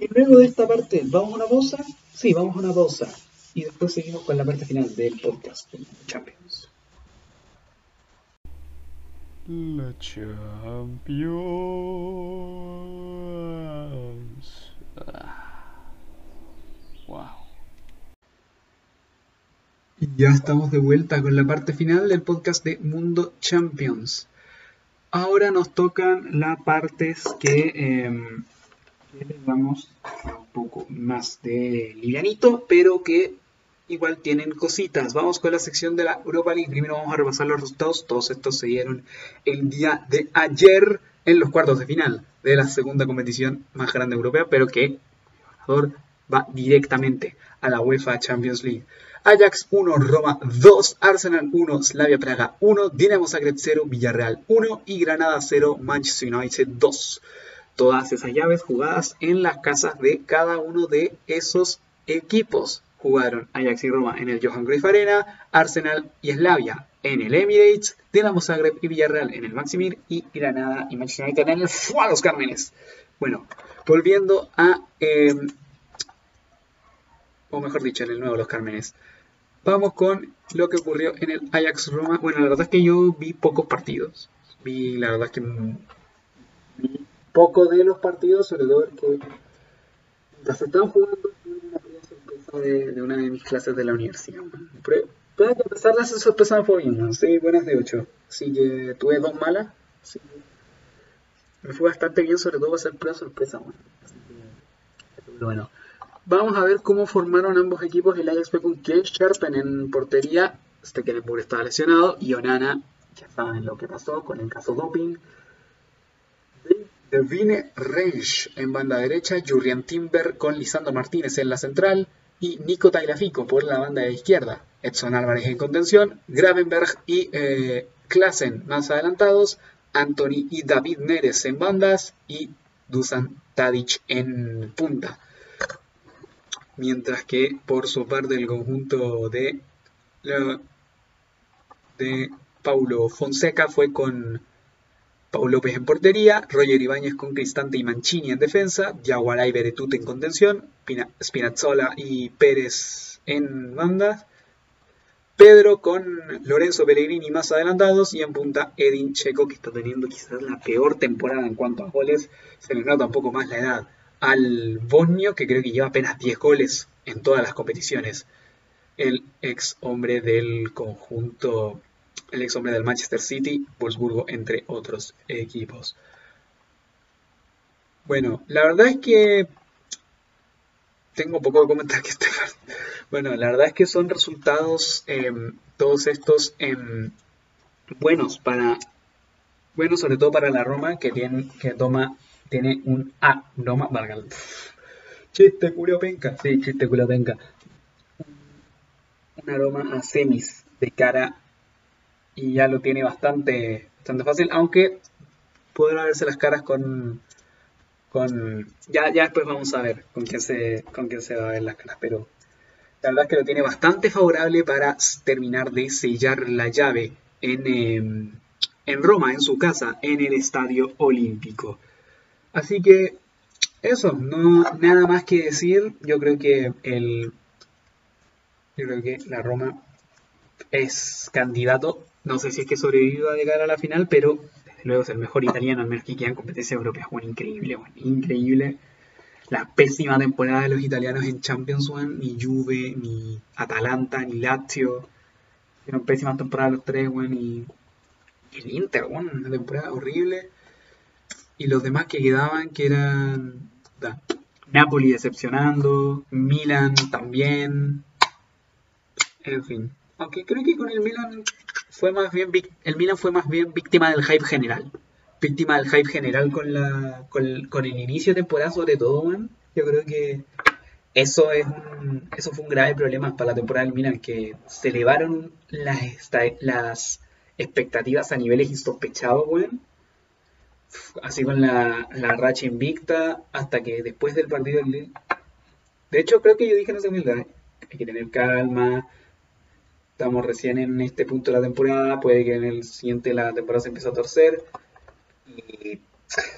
Y luego de esta parte, ¿vamos a una pausa? Sí, vamos a una pausa y después seguimos con la parte final del podcast Champions. La Champions. Y ya estamos de vuelta con la parte final del podcast de Mundo Champions. Ahora nos tocan las partes que eh, a un poco más de livianito, pero que igual tienen cositas. Vamos con la sección de la Europa League. Primero vamos a repasar los resultados. Todos estos se dieron el día de ayer en los cuartos de final de la segunda competición más grande europea, pero que ganador va directamente a la UEFA Champions League. Ajax 1, Roma 2, Arsenal 1, Slavia Praga 1, Dinamo Zagreb 0, Villarreal 1 y Granada 0, Manchester United 2. Todas esas llaves jugadas en las casas de cada uno de esos equipos jugaron Ajax y Roma en el Johan Cruyff Arena, Arsenal y Slavia en el Emirates, Dinamo Zagreb y Villarreal en el Maximir y Granada y Manchester United en el FUA Los Cármenes. Bueno, volviendo a, em, o mejor dicho, en el nuevo Los Cármenes. Vamos con lo que ocurrió en el Ajax Roma. Bueno, la verdad es que yo vi pocos partidos. Vi, la verdad es que poco de los partidos, sobre todo porque mientras estaban jugando, tuve una de, de una de mis clases de la universidad. Pero que a pesar de esa buenas de 8. Así que tuve dos malas. Así que me fue bastante bien, sobre todo para ser pura sorpresa. man. Así que, bueno. Vamos a ver cómo formaron ambos equipos. El Ajax fue con Kjell Sharpen en portería. Stekelenburg estaba lesionado. Y Onana, ya saben lo que pasó con el caso doping. Devine Reich en banda derecha. Jurrian Timber con Lisandro Martínez en la central. Y Nico Tagliafico por la banda de izquierda. Edson Álvarez en contención. Gravenberg y eh, Klassen más adelantados. Anthony y David Neres en bandas. Y Dusan Tadic en punta mientras que por su parte el conjunto de, Paulo Fonseca fue con Paul López en portería, Roger Ibáñez con Cristante y Mancini en defensa, Yaguaray Beretut en contención, Pina, Spinazzola y Pérez en bandas, Pedro con Lorenzo Pellegrini más adelantados y en punta Edin Checo que está teniendo quizás la peor temporada en cuanto a goles, se le nota un poco más la edad al Bosnio, que creo que lleva apenas 10 goles en todas las competiciones. El ex hombre del conjunto, el ex hombre del Manchester City, Wolfsburgo, entre otros equipos. Bueno, la verdad es que tengo poco de comentar que este Bueno, la verdad es que son resultados eh, todos estos eh, buenos para bueno sobre todo para la Roma que tiene que toma tiene un aroma, valga el- chiste culo penca, sí, chiste culo penca, un aroma a semis de cara y ya lo tiene bastante, bastante fácil, aunque podrá verse las caras con, con, ya, ya después vamos a ver con quién se, con quién se va a ver las caras, pero la verdad es que lo tiene bastante favorable para terminar de sellar la llave en, em, en Roma, en su casa, en el Estadio Olímpico. Así que eso, no nada más que decir. Yo creo que el yo creo que la Roma es candidato. No sé si es que sobreviva de cara a la final, pero luego es el mejor italiano, al menos que queda en competencia europea. Bueno, increíble, increíble. La pésima temporada de los italianos en Champions, bueno, ni Juve, ni Atalanta, ni Lazio. Fueron pésimas temporadas los tres, bueno, y el Inter, bueno, una temporada horrible y los demás que quedaban que eran Napoli decepcionando, Milan también, en fin. Aunque creo que con el Milan fue más bien el Milan fue más bien víctima del hype general, víctima del hype general con la con, el- inicio de temporada sobre todo, man. Yo creo que eso es un, eso fue un grave problema para la temporada del Milan que se elevaron las las expectativas a niveles insospechados, weón así con la, la racha invicta, hasta que después del partido del De hecho, creo que yo dije en esa humildad, hay que tener calma, estamos recién en este punto de la temporada, puede que en el siguiente la temporada se empiece a torcer, y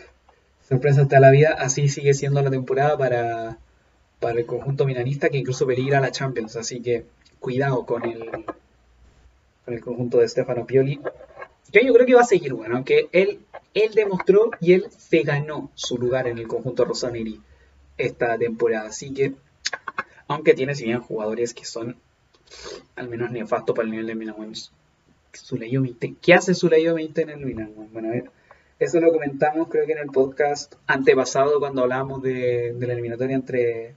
sorpresa hasta la vida, así sigue siendo la temporada para, para el conjunto milanista, que incluso peligra la Champions, así que cuidado con el, con el conjunto de Stefano Pioli, que yo creo que va a seguir, bueno, aunque él él demostró y él se ganó su lugar en el conjunto rosaneri esta temporada. Así que, aunque tiene si bien jugadores que son al menos nefastos para el nivel de Milan, Meite. ¿Qué hace Suleyo Meite en el Milan? Bueno, a ver, eso lo comentamos creo que en el podcast antepasado cuando hablábamos de, la eliminatoria entre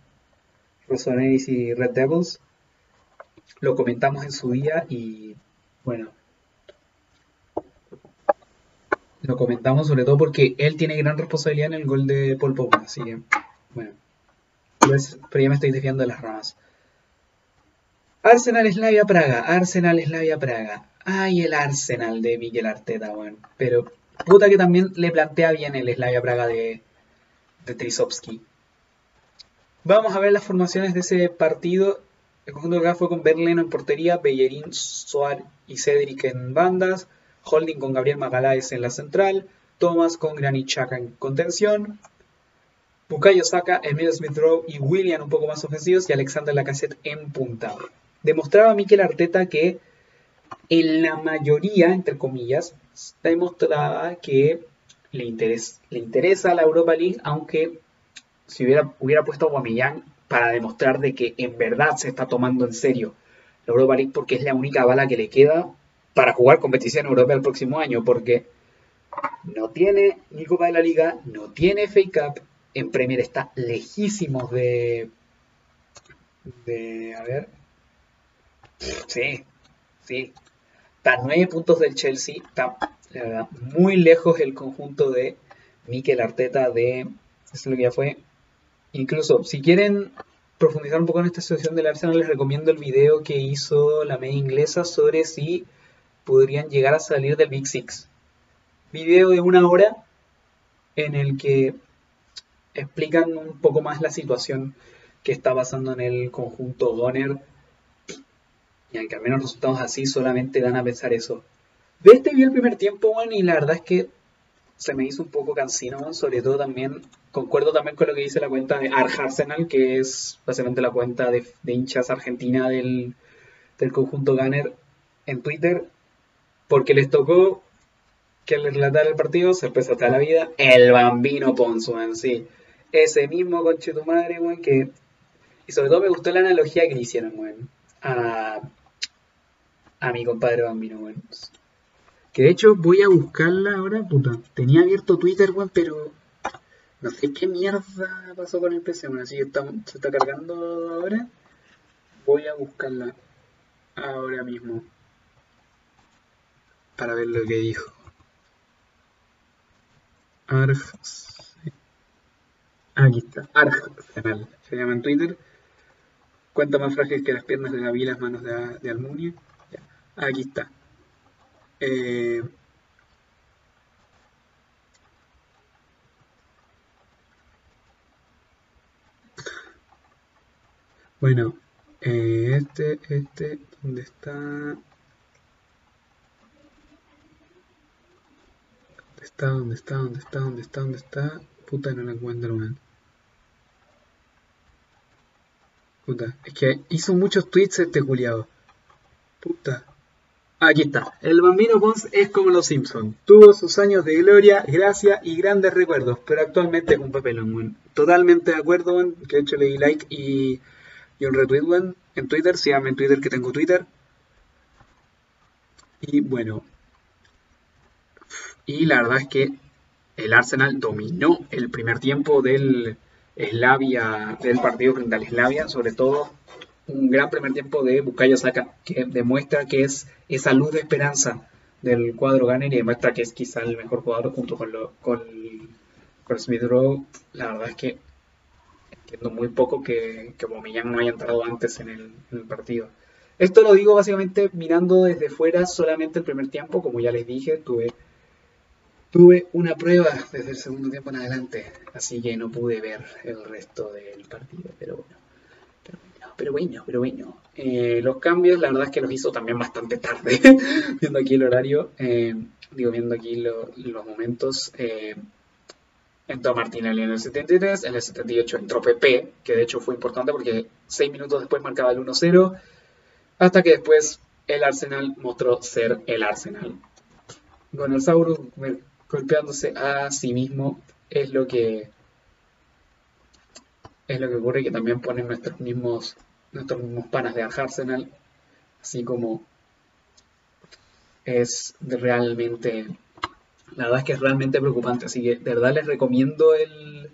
Rossoneri y Red Devils. Lo comentamos en su día y bueno, lo comentamos sobre todo porque él tiene gran responsabilidad en el gol de Paul Pogba, así que, bueno, pues, pero ya me estoy desviando de las ramas. Arsenal Slavia Praga, Arsenal Slavia Praga. Ay, el Arsenal de Miguel Arteta, bueno, pero puta que también le plantea bien el Slavia Praga de, de Trisovsky. Vamos a ver las formaciones de ese partido. El conjunto de acá fue con Berleno en portería, Bellerín, Suárez y Cedric en bandas. Holding con Gabriel Magaláes en la central, Thomas con Granit en contención, Bukayo Saka, Emil Smith Rowe y William un poco más ofensivos y Alexander Lacazette en punta. Demostraba Mikel Arteta que en la mayoría, entre comillas, demostraba que le, interesa, le interesa la Europa League, aunque si hubiera, hubiera puesto a Guamillán para demostrar de que en verdad se está tomando en serio la Europa League porque es la única bala que le queda para jugar competición europea el próximo año, porque no tiene ni Copa de la Liga, no tiene Fake Cup, en Premier está lejísimos de... de... a ver... Sí, sí. Está nueve puntos del Chelsea, está la verdad, muy lejos el conjunto de Mikel Arteta de... Es lo que ya fue. Incluso, si quieren profundizar un poco en esta situación del Arsenal, les recomiendo el video que hizo la media inglesa sobre si podrían llegar a salir del Big Six. Video de una hora en el que explican un poco más la situación que está pasando en el conjunto Goner. Y aunque al menos resultados así solamente dan a pensar eso. De este vi el primer tiempo, Juan, y la verdad es que se me hizo un poco cansino, sobre todo también, concuerdo también con lo que dice la cuenta de Arsenal, que es básicamente la cuenta de, hinchas argentina del, del conjunto Gunner en Twitter, porque les tocó que le relatara el partido, se empezó hasta la vida, el bambino Ponzo en sí. Ese mismo conche tu madre, weón, que... Y sobre todo me gustó la analogía que le hicieron, weón, a mi compadre bambino, weón. Que de hecho voy a buscarla ahora, puta. Tenía abierto Twitter, weón, pero no sé qué mierda pasó con el PC, weón. Así que está, se está cargando ahora. Voy a buscarla ahora mismo. Para ver lo que dijo. Arg. Aquí está. Arg. Se llama en Twitter. Cuenta más frágil que las piernas de David las manos de, de Almunia. Aquí está. Eh, bueno, eh, este, este, ¿dónde está? ¿Dónde está? ¿Dónde está? ¿Dónde está? ¿Dónde está? ¿Dónde está? Puta, no la encuentro, man. Puta, es que hizo muchos tweets este culiado. Puta. Aquí está. El Bambino Pons es como los Simpsons. Tuvo sus años de gloria, gracia y grandes recuerdos, pero actualmente es un papelón, Totalmente de acuerdo, Que de hecho like y, un retweet, En Twitter, síganme en Twitter que tengo Twitter. Y bueno. Y la verdad es que el Arsenal dominó el primer tiempo del Slavia, del partido frente al Slavia, sobre todo un gran primer tiempo de Bukayo Saka, que demuestra que es esa luz de esperanza del cuadro Gunner y demuestra que es quizá el mejor jugador junto con, lo, con, Smith Rowe. La verdad es que entiendo muy poco que, que Bomillán no haya entrado antes en el, en el partido. Esto lo digo básicamente mirando desde fuera solamente el primer tiempo, como ya les dije, tuve, tuve una prueba desde el segundo tiempo en adelante, así que no pude ver el resto del partido, pero bueno pero bueno, pero bueno. Eh, los cambios, la verdad es que los hizo también bastante tarde, viendo aquí el horario, eh, digo, viendo aquí los momentos. Eh, entró Martinelli en el 73, en el 78 entró Pepe, que de hecho fue importante porque 6 minutos después marcaba el 1-0, hasta que después el Arsenal mostró ser el Arsenal. Con el Saurus golpeándose a sí mismo es lo que es lo que ocurre que también ponen nuestros mismos, nuestros mismos panas de Arsenal, así como es realmente, la verdad es que es realmente preocupante, así que de verdad les recomiendo el,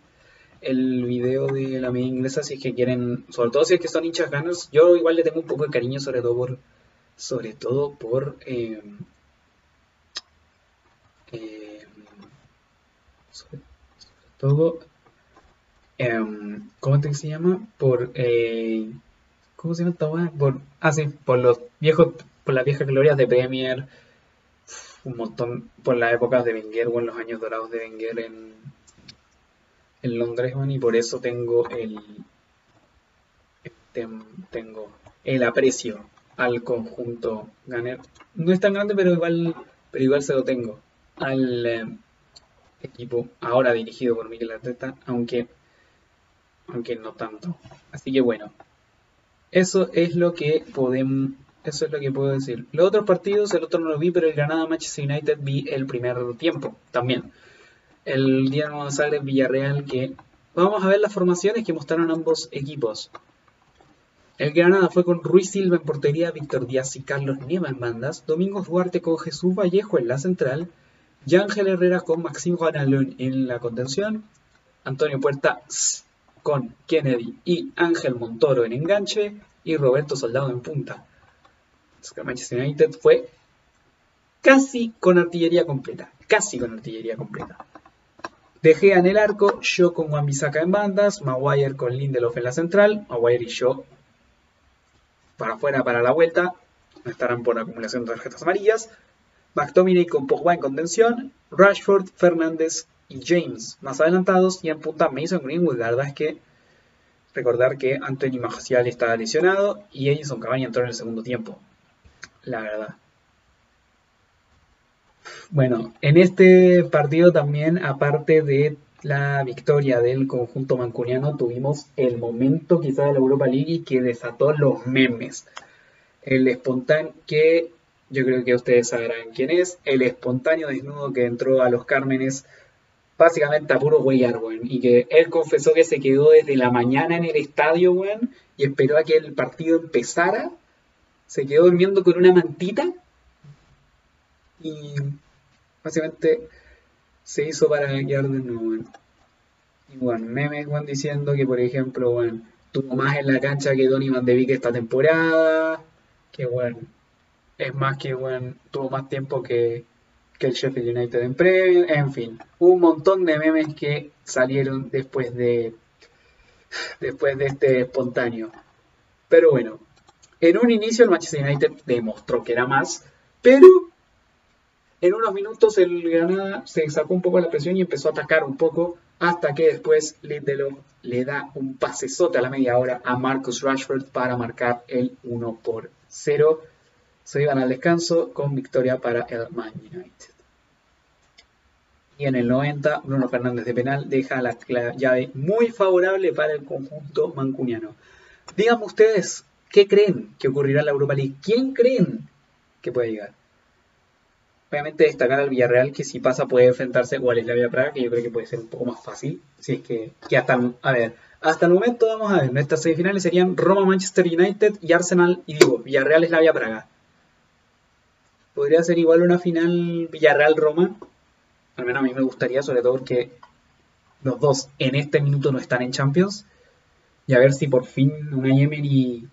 el video de la media inglesa si es que quieren, sobre todo si es que son hinchas ganos, yo igual le tengo un poco de cariño sobre todo por, sobre todo por, eh, eh, sobre todo Em, ¿cómo te se llama? Por, eh, ¿cómo se llama esta Por, ah, sí, por los viejos, por las viejas glorias de Premier, un montón, por las épocas de Wenger, o en los años dorados de Wenger en, en Londres, y por eso tengo el, tengo el aprecio al conjunto Gunner. No es tan grande, pero igual, pero igual se lo tengo al eh, equipo ahora dirigido por Miguel Arteta, aunque aunque no tanto. Así que bueno, eso es lo que podemos, eso es lo que puedo decir. Los otros partidos, el otro no lo vi, pero el Granada Manchester United vi el primer tiempo también. el Dinamo Zagreb Villarreal que vamos a ver las formaciones que mostraron ambos equipos. El Granada fue con Ruiz Silva en portería, Víctor Díaz y Carlos Nieva en bandas, Domingos Duarte con Jesús Vallejo en la central, Yángel Herrera con Maxim Guanalón en la contención, Antonio Puerta con Kennedy y Ángel Montoro en enganche y Roberto Soldado en punta. Manchester United fue casi con artillería completa, casi con artillería completa. Dejé en el arco, yo con Juan Bisaca en bandas, Maguire con Lindelof en la central, Maguire y yo para afuera para la vuelta, estarán por acumulación de tarjetas amarillas, McTominay con Pogba en contención, Rashford, Fernández y James más adelantados y en punta Mason Greenwood. La verdad es que recordar que Anthony Marcial estaba lesionado y Edison Cavani entró en el segundo tiempo. La verdad. Bueno, en este partido también, aparte de la victoria del conjunto mancuniano, tuvimos el momento quizá de la Europa League que desató los memes. El espontáneo que yo creo que ustedes sabrán quién es, el espontáneo desnudo que entró a los Cármenes básicamente a puro güeyar, weón. Y que él confesó que se quedó desde la mañana en el estadio, weón, y esperó a que el partido empezara. Se quedó durmiendo con una mantita. Y básicamente se hizo para quedar de nuevo, weón. Y bueno, memes, weón, diciendo que, por ejemplo, weón, tuvo más en la cancha que Donny Van de Beek esta temporada. Que, weón, es más que, weón, tuvo más tiempo que, que el Sheffield United en previo, en fin, un montón de memes que salieron después de después de este espontáneo. Pero bueno, en un inicio el Manchester United demostró que era más, pero en unos minutos el Granada se sacó un poco la presión y empezó a atacar un poco hasta que después Lindelof le da un pasesote a la media hora a Marcus Rashford para marcar el 1 por 0 se iban al descanso con victoria para el Man United. Y en el 90, Bruno Fernández de penal deja la, llave muy favorable para el conjunto mancuniano. Díganme ustedes, ¿qué creen que ocurrirá en la Europa League? ¿Quién creen que puede llegar? Obviamente destacar al Villarreal que si pasa puede enfrentarse al Slavia Praga, que yo creo que puede ser un poco más fácil. Si es que, que hasta, a ver, hasta el momento vamos a ver, nuestras semifinales serían Roma, Manchester United y Arsenal, y digo, Villarreal, Slavia Praga. Podría ser igual una final Villarreal-Roma. Al menos a mí me gustaría, sobre todo porque los dos en este minuto no están en Champions. Y a ver si por fin una Emery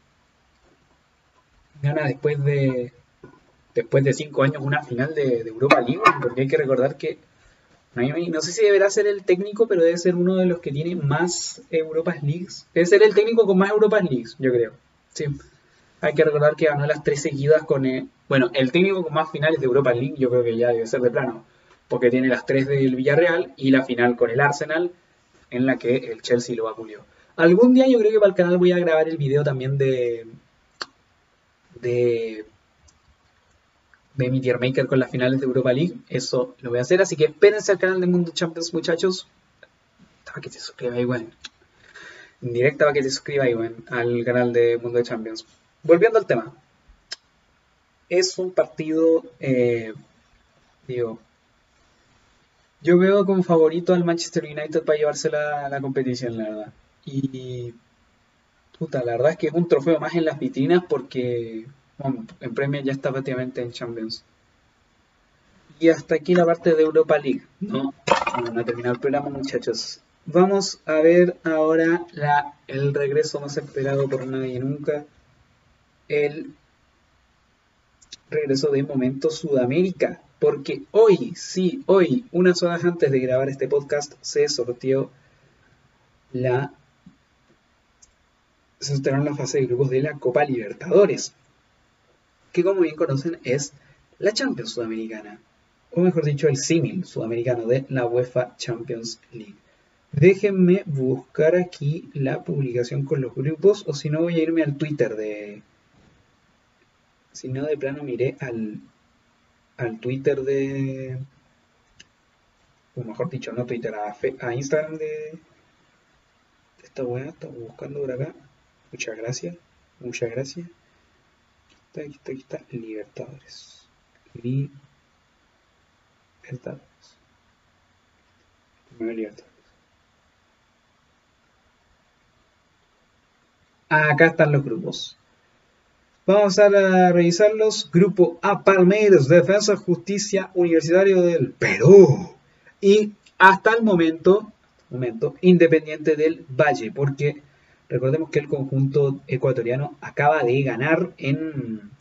gana después de después de cinco años una final de, Europa League. Porque hay que recordar que no sé si deberá ser el técnico, pero debe ser uno de los que tiene más Europas Leagues. Debe ser el técnico con más Europas Leagues, yo creo. Sí. Hay que recordar que ganó las tres seguidas con, eh, bueno, el técnico con más finales de Europa League yo creo que ya debe ser de plano, porque tiene las tres del Villarreal y la final con el Arsenal, en la que el Chelsea lo vapuleó. Algún día yo creo que para el canal voy a grabar el video también de de de mi tier maker con las finales de Europa League. Eso lo voy a hacer, así que espérense al canal de Mundo Champions, muchachos. Para que te suscribas igual. En directa para que te suscribas igual al canal de Mundo Champions. Volviendo al tema es un partido, eh, digo, yo veo como favorito al Manchester United para llevarse la, la competición, la verdad. Y, puta, la verdad es que es un trofeo más en las vitrinas porque bueno, en Premier ya está prácticamente en Champions. Y hasta aquí la parte de Europa League, ¿no? Vamos a terminar el programa, muchachos. Vamos a ver ahora el regreso más esperado por nadie nunca. El regreso de Momento Sudamérica, porque hoy, sí, hoy, unas horas antes de grabar este podcast, se sorteó la. Se sortearon la fase de grupos de la Copa Libertadores, que como bien conocen es la Champions Sudamericana, o mejor dicho, el símil sudamericano de la UEFA Champions League. Déjenme buscar aquí la publicación con los grupos, o si no, voy a irme al Twitter de, si no, de plano miré al, al Twitter de. O mejor dicho, no Twitter, a, Instagram de, de esta weá. Estamos buscando por acá. Muchas gracias. Muchas gracias. Está, aquí está, aquí está. Libertadores. Libertadores. Acá están los grupos. Vamos a revisarlos. Grupo A, Palmeiras, Defensa Justicia Universitario del Perú. Y hasta el momento, momento, Independiente del Valle, porque recordemos que el conjunto ecuatoriano acaba de ganar en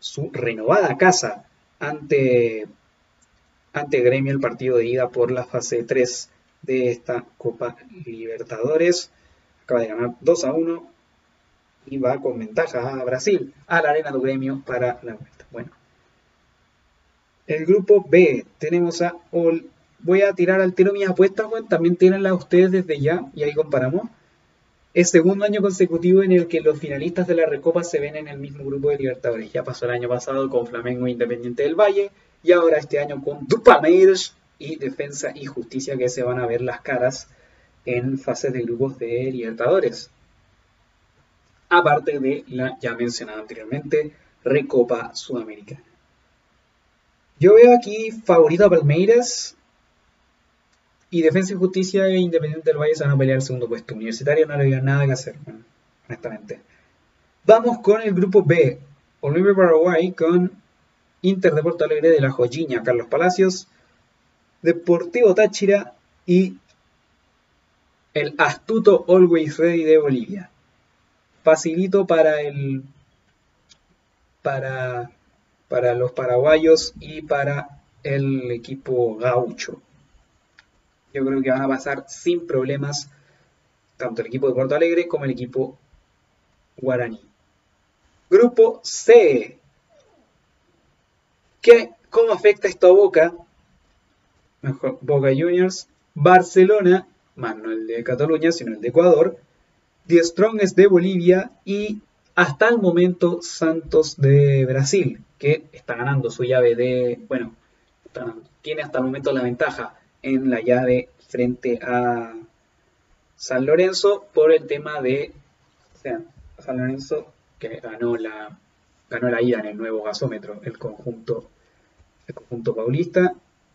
su renovada casa ante, ante Gremio el partido de ida por la fase 3 de esta Copa Libertadores. Acaba de ganar 2 a 1 y va con ventaja a Brasil, a la arena do gremio para la vuelta. Bueno, el grupo B tenemos a Voy a tirar al tiro mis apuestas, bueno, también tienen ustedes desde ya y ahí comparamos. Es segundo año consecutivo en el que los finalistas de la Recopa se ven en el mismo grupo de Libertadores. Ya pasó el año pasado con Flamengo Independiente del Valle y ahora este año con Dupameiros y Defensa y Justicia que se van a ver las caras en fases de grupos de Libertadores aparte de la ya mencionada anteriormente Recopa Sudamericana. Yo veo aquí favorito a Palmeiras y Defensa y Justicia e Independiente del Valle se van a pelear el segundo puesto. Universitario no le veo nada que hacer, honestamente. Vamos con el grupo B. Oliver Paraguay con Inter de Porto Alegre de la Joyiña, Carlos Palacios, Deportivo Táchira y el astuto Always Ready de Bolivia facilito para el para, para los paraguayos y para el equipo gaucho. Yo creo que van a pasar sin problemas tanto el equipo de Porto Alegre como el equipo guaraní. Grupo C. ¿Qué, ¿Cómo afecta esto a Boca? Mejor, Boca Juniors, Barcelona, más no el de Cataluña, sino el de Ecuador, The Strongest de Bolivia y hasta el momento Santos de Brasil, que está ganando su llave de, bueno, tiene hasta el momento la ventaja en la llave frente a San Lorenzo por el tema de, o sea, San Lorenzo que ganó la, ganó la ida en el nuevo gasómetro, el conjunto, el conjunto paulista,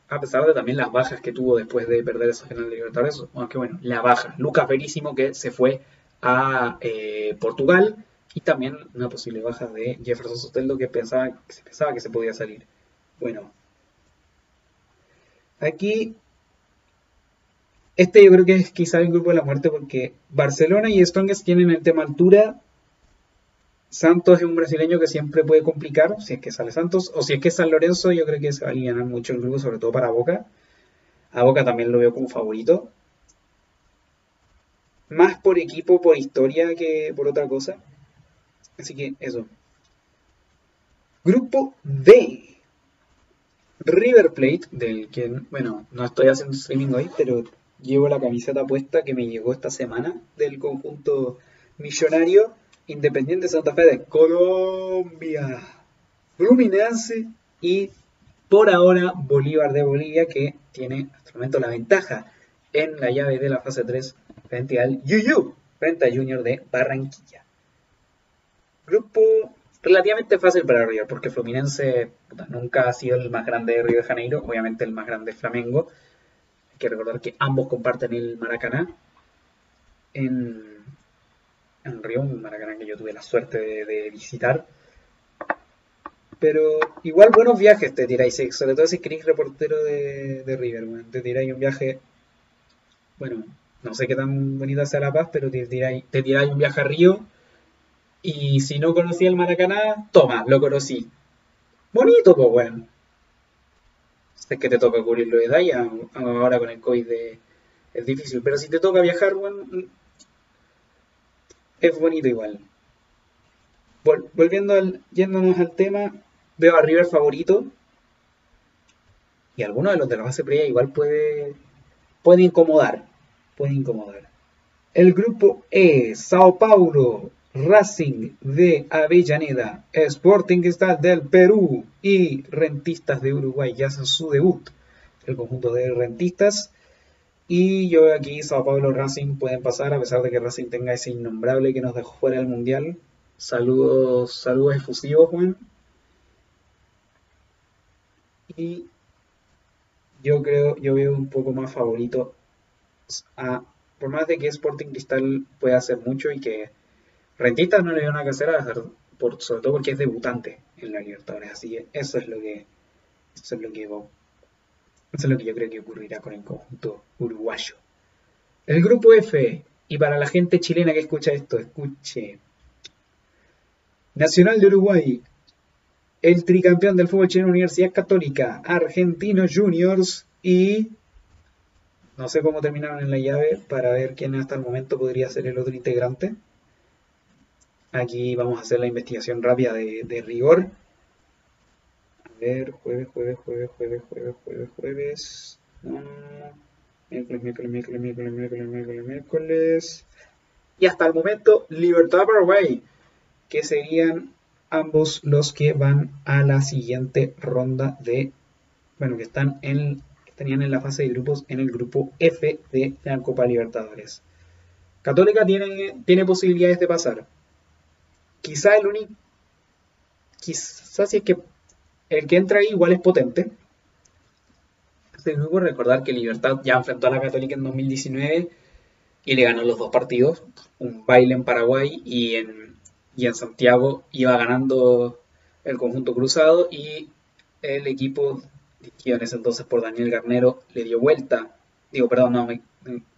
a pesar de también las bajas que tuvo después de perder esa final de Libertadores, aunque bueno, la baja, Lucas Verísimo que se fue a eh, Portugal y también una posible baja de Jefferson Soteldo que, pensaba, que se pensaba que se podía salir. Bueno, aquí este yo creo que es quizá el grupo de la muerte porque Barcelona y Strongest tienen el tema altura. Santos es un brasileño que siempre puede complicar, si es que sale Santos, o si es que San Lorenzo, yo creo que se va a aliviar mucho el grupo, sobre todo para Boca. A Boca también lo veo como favorito más por equipo, por historia que por otra cosa. Así que eso. Grupo D. River Plate, del que, bueno, no estoy haciendo streaming hoy, pero llevo la camiseta puesta que me llegó esta semana del conjunto millonario Independiente Santa Fe de Colombia. Fluminense y por ahora Bolívar de Bolivia que tiene hasta momento la ventaja en la llave de la fase 3 frente al Yuyu, frente al Junior de Barranquilla. Grupo relativamente fácil para River, porque Fluminense nunca ha sido el más grande de Río de Janeiro, obviamente el más grande es Flamengo. Hay que recordar que ambos comparten el Maracaná. En, en Río, un Maracaná que yo tuve la suerte de, visitar. Pero igual buenos viajes te tiráis, sobre todo si queréis reportero de, de River, te tiráis un viaje, bueno, no sé qué tan bonita sea La Paz, pero te tiráis, un viaje a Río y si no conocía el Maracaná, toma, lo conocí. Bonito, pues bueno. Es que te toca cubrirlo de Daya, ahora con el COVID es difícil, pero si te toca viajar, bueno, es bonito igual. volviendo al, yéndonos al tema, veo a River favorito. Y alguno de los de la base previa igual puede, puede incomodar puede incomodar. El grupo E, Sao Paulo, Racing de Avellaneda, Sporting Cristal del Perú y Rentistas de Uruguay ya hacen su debut. El conjunto de rentistas. Y yo aquí, Sao Paulo Racing pueden pasar, a pesar de que Racing tenga ese innombrable que nos dejó fuera del mundial. Saludos, saludos efusivos, Juan. Y yo creo, yo veo un poco más favorito por más de que Sporting Cristal pueda hacer mucho y que Rentistas no le dio nada que hacer, por, sobre todo porque es debutante en la Libertadores, así que eso es lo que, eso es lo que, eso es lo que yo creo que ocurrirá con el conjunto uruguayo. El grupo F, y para la gente chilena que escucha esto, escuche. Nacional de Uruguay, el tricampeón del fútbol chileno Universidad Católica, Argentinos Juniors y no sé cómo terminaron en la llave para ver quién hasta el momento podría ser el otro integrante. Aquí vamos a hacer la investigación rápida de, rigor. A ver, jueves, jueves, jueves, jueves, jueves, jueves, jueves. Miércoles, miércoles, miércoles, miércoles, miércoles, miércoles, miércoles. Y hasta el momento, Libertad Paraguay, que serían ambos los que van a la siguiente ronda de, bueno, que están en, estarían en la fase de grupos en el grupo F de la Copa Libertadores. Católica tiene, tiene posibilidades de pasar. Quizá el único, quizás si es que el que entra ahí igual es potente. Tengo que recordar que Libertad ya enfrentó a la Católica en 2019 y le ganó los dos partidos, un baile en Paraguay y en, y en Santiago iba ganando el conjunto cruzado y el equipo entonces por Daniel Garnero le dio vuelta. Digo, perdón, no, me,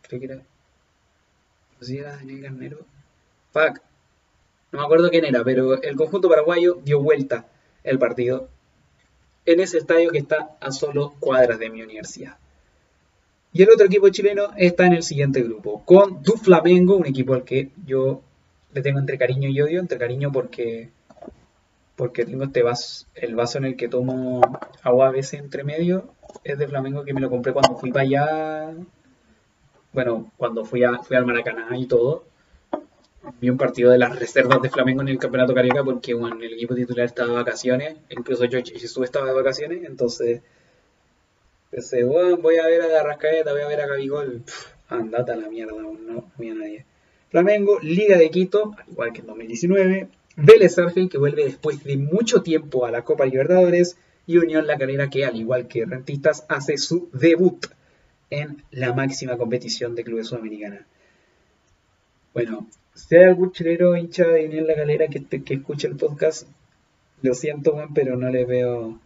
era. No si era Daniel Garnero. Fuck. No me acuerdo quién era, pero el conjunto paraguayo dio vuelta el partido en ese estadio que está a solo cuadras de mi universidad. Y el otro equipo chileno está en el siguiente grupo, con Du Flamengo, un equipo al que yo le tengo entre cariño y odio, entre cariño porque porque tengo este vaso, el vaso en el que tomo agua a veces entre medio, es de Flamengo que me lo compré cuando fui para allá, bueno, cuando fui, a, fui al Maracaná y todo, vi un partido de las reservas de Flamengo en el Campeonato Carioca porque bueno, el equipo titular estaba de vacaciones, incluso yo Jesús estaba de vacaciones, entonces pensé, voy a ver a Arrascaeta, voy a ver a Gabigol, andate a la mierda, no voy a nadie. Flamengo, Liga de Quito, al igual que en 2019, Vélez Argel, que vuelve después de mucho tiempo a la Copa Libertadores, y Unión La Calera, que al igual que Rentistas, hace su debut en la máxima competición de clubes sudamericana. Bueno, si hay algún chileno hincha de en la galera que, que escuche el podcast, lo siento, Juan, pero no les veo.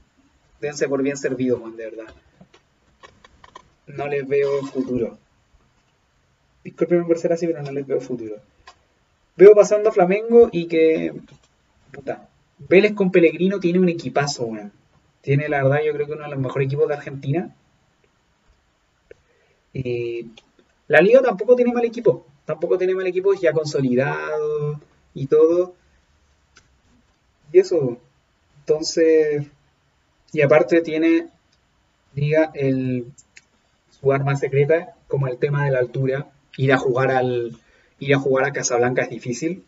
Dense por bien servido, Juan, de verdad. No les veo futuro. Disculpen por ser así, pero no les veo futuro. Veo pasando a Flamengo y que. Puta. Vélez con Pellegrino tiene un equipazo, weón. Tiene, la verdad, yo creo que uno de los mejores equipos de Argentina. Y la Liga tampoco tiene mal equipo tampoco tiene mal equipo ya consolidado y todo. Y eso. Entonces, y aparte tiene, diga, el, su arma secreta, como el tema de la altura. Ir a jugar al ir a jugar a Casablanca es difícil.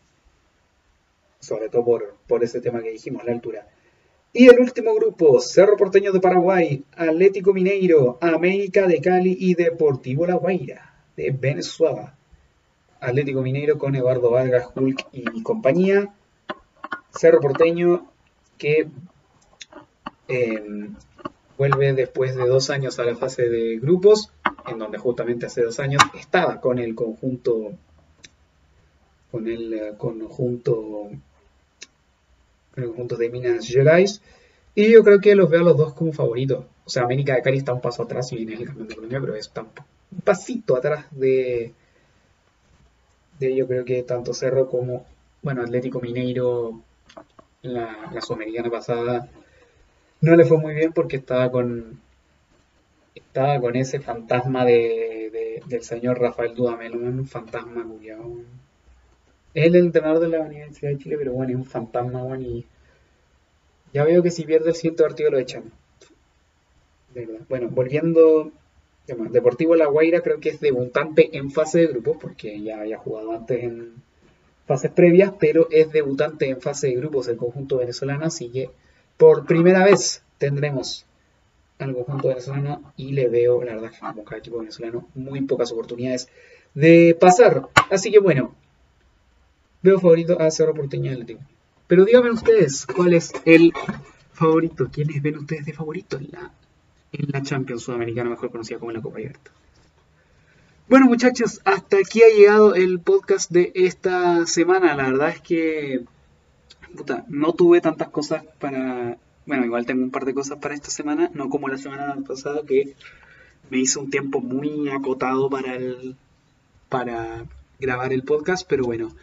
Sobre todo por, ese tema que dijimos, la altura. Y el último grupo, Cerro Porteño de Paraguay, Atlético Mineiro, América de Cali y Deportivo La Guaira de Venezuela. Atlético Mineiro con Eduardo Vargas, Hulk y compañía. Cerro Porteño que em, vuelve después de dos años a la fase de grupos, en donde justamente hace dos años estaba con el conjunto, con el eh, conjunto, con el conjunto de Minas Gerais. Y yo creo que los veo a los dos como favoritos. O sea, América de Cali está un paso atrás y viene el campeón de Colombia, pero está un pasito atrás de, yo creo que tanto Cerro como, bueno, Atlético Mineiro, la, la Sudamericana pasada, no le fue muy bien porque estaba con estaba con ese fantasma de, del señor Rafael Dudamel, un fantasma culiado. Es el entrenador de la Universidad de Chile, pero bueno, es un fantasma, bueno, y ya veo que si pierde el siguiente partido lo echan. Bueno, volviendo Deportivo La Guaira creo que es debutante en fase de grupos, porque ya había jugado antes en fases previas, pero es debutante en fase de grupos el conjunto venezolano, así que por primera vez tendremos al conjunto venezolano y le veo, la verdad, como cada equipo venezolano, muy pocas oportunidades de pasar. Así que bueno, veo favorito a Cerro Porteño Atlético. Pero díganme ustedes, ¿cuál es el favorito? ¿Quiénes ven ustedes de favorito en la en la Champions Sudamericana, mejor conocida como la Copa Abierta. Bueno muchachos, hasta aquí ha llegado el podcast de esta semana. La verdad es que puta, no tuve tantas cosas para... Bueno, igual tengo un par de cosas para esta semana, no como la semana pasada que me hizo un tiempo muy acotado para el para grabar el podcast, pero bueno,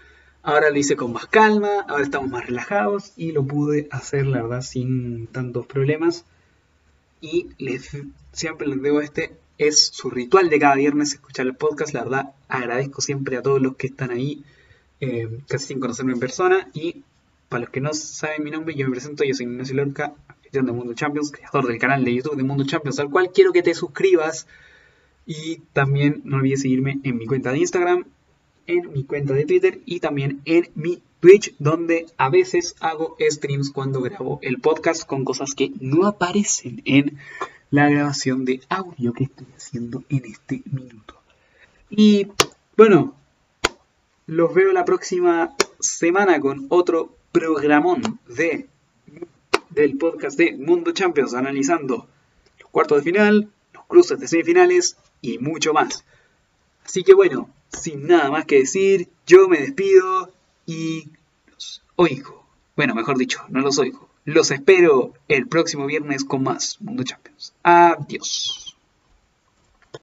ahora lo hice con más calma, ahora estamos más relajados y lo pude hacer, la verdad, sin tantos problemas. Y siempre les digo este, es su ritual de cada viernes escuchar el podcast, la verdad, agradezco siempre a todos los que están ahí, eh, casi sin conocerme en persona, y para los que no saben mi nombre, yo me presento, yo soy Ignacio Lorca, de Mundo Champions, creador del canal de YouTube de Mundo Champions, al cual quiero que te suscribas. Y también no olvides seguirme en mi cuenta de Instagram, en mi cuenta de Twitter y también en mi Twitch, donde a veces hago streams cuando grabo el podcast con cosas que no aparecen en la grabación de audio que estoy haciendo en este minuto. Y bueno, los veo la próxima semana con otro programón de del podcast de Mundo Champions analizando los cuartos de final, los cruces de semifinales y mucho más. Así que bueno, sin nada más que decir, yo me despido y los oigo. Bueno, mejor dicho, no los oigo. Los espero el próximo viernes con más Mundo Champions. Adiós.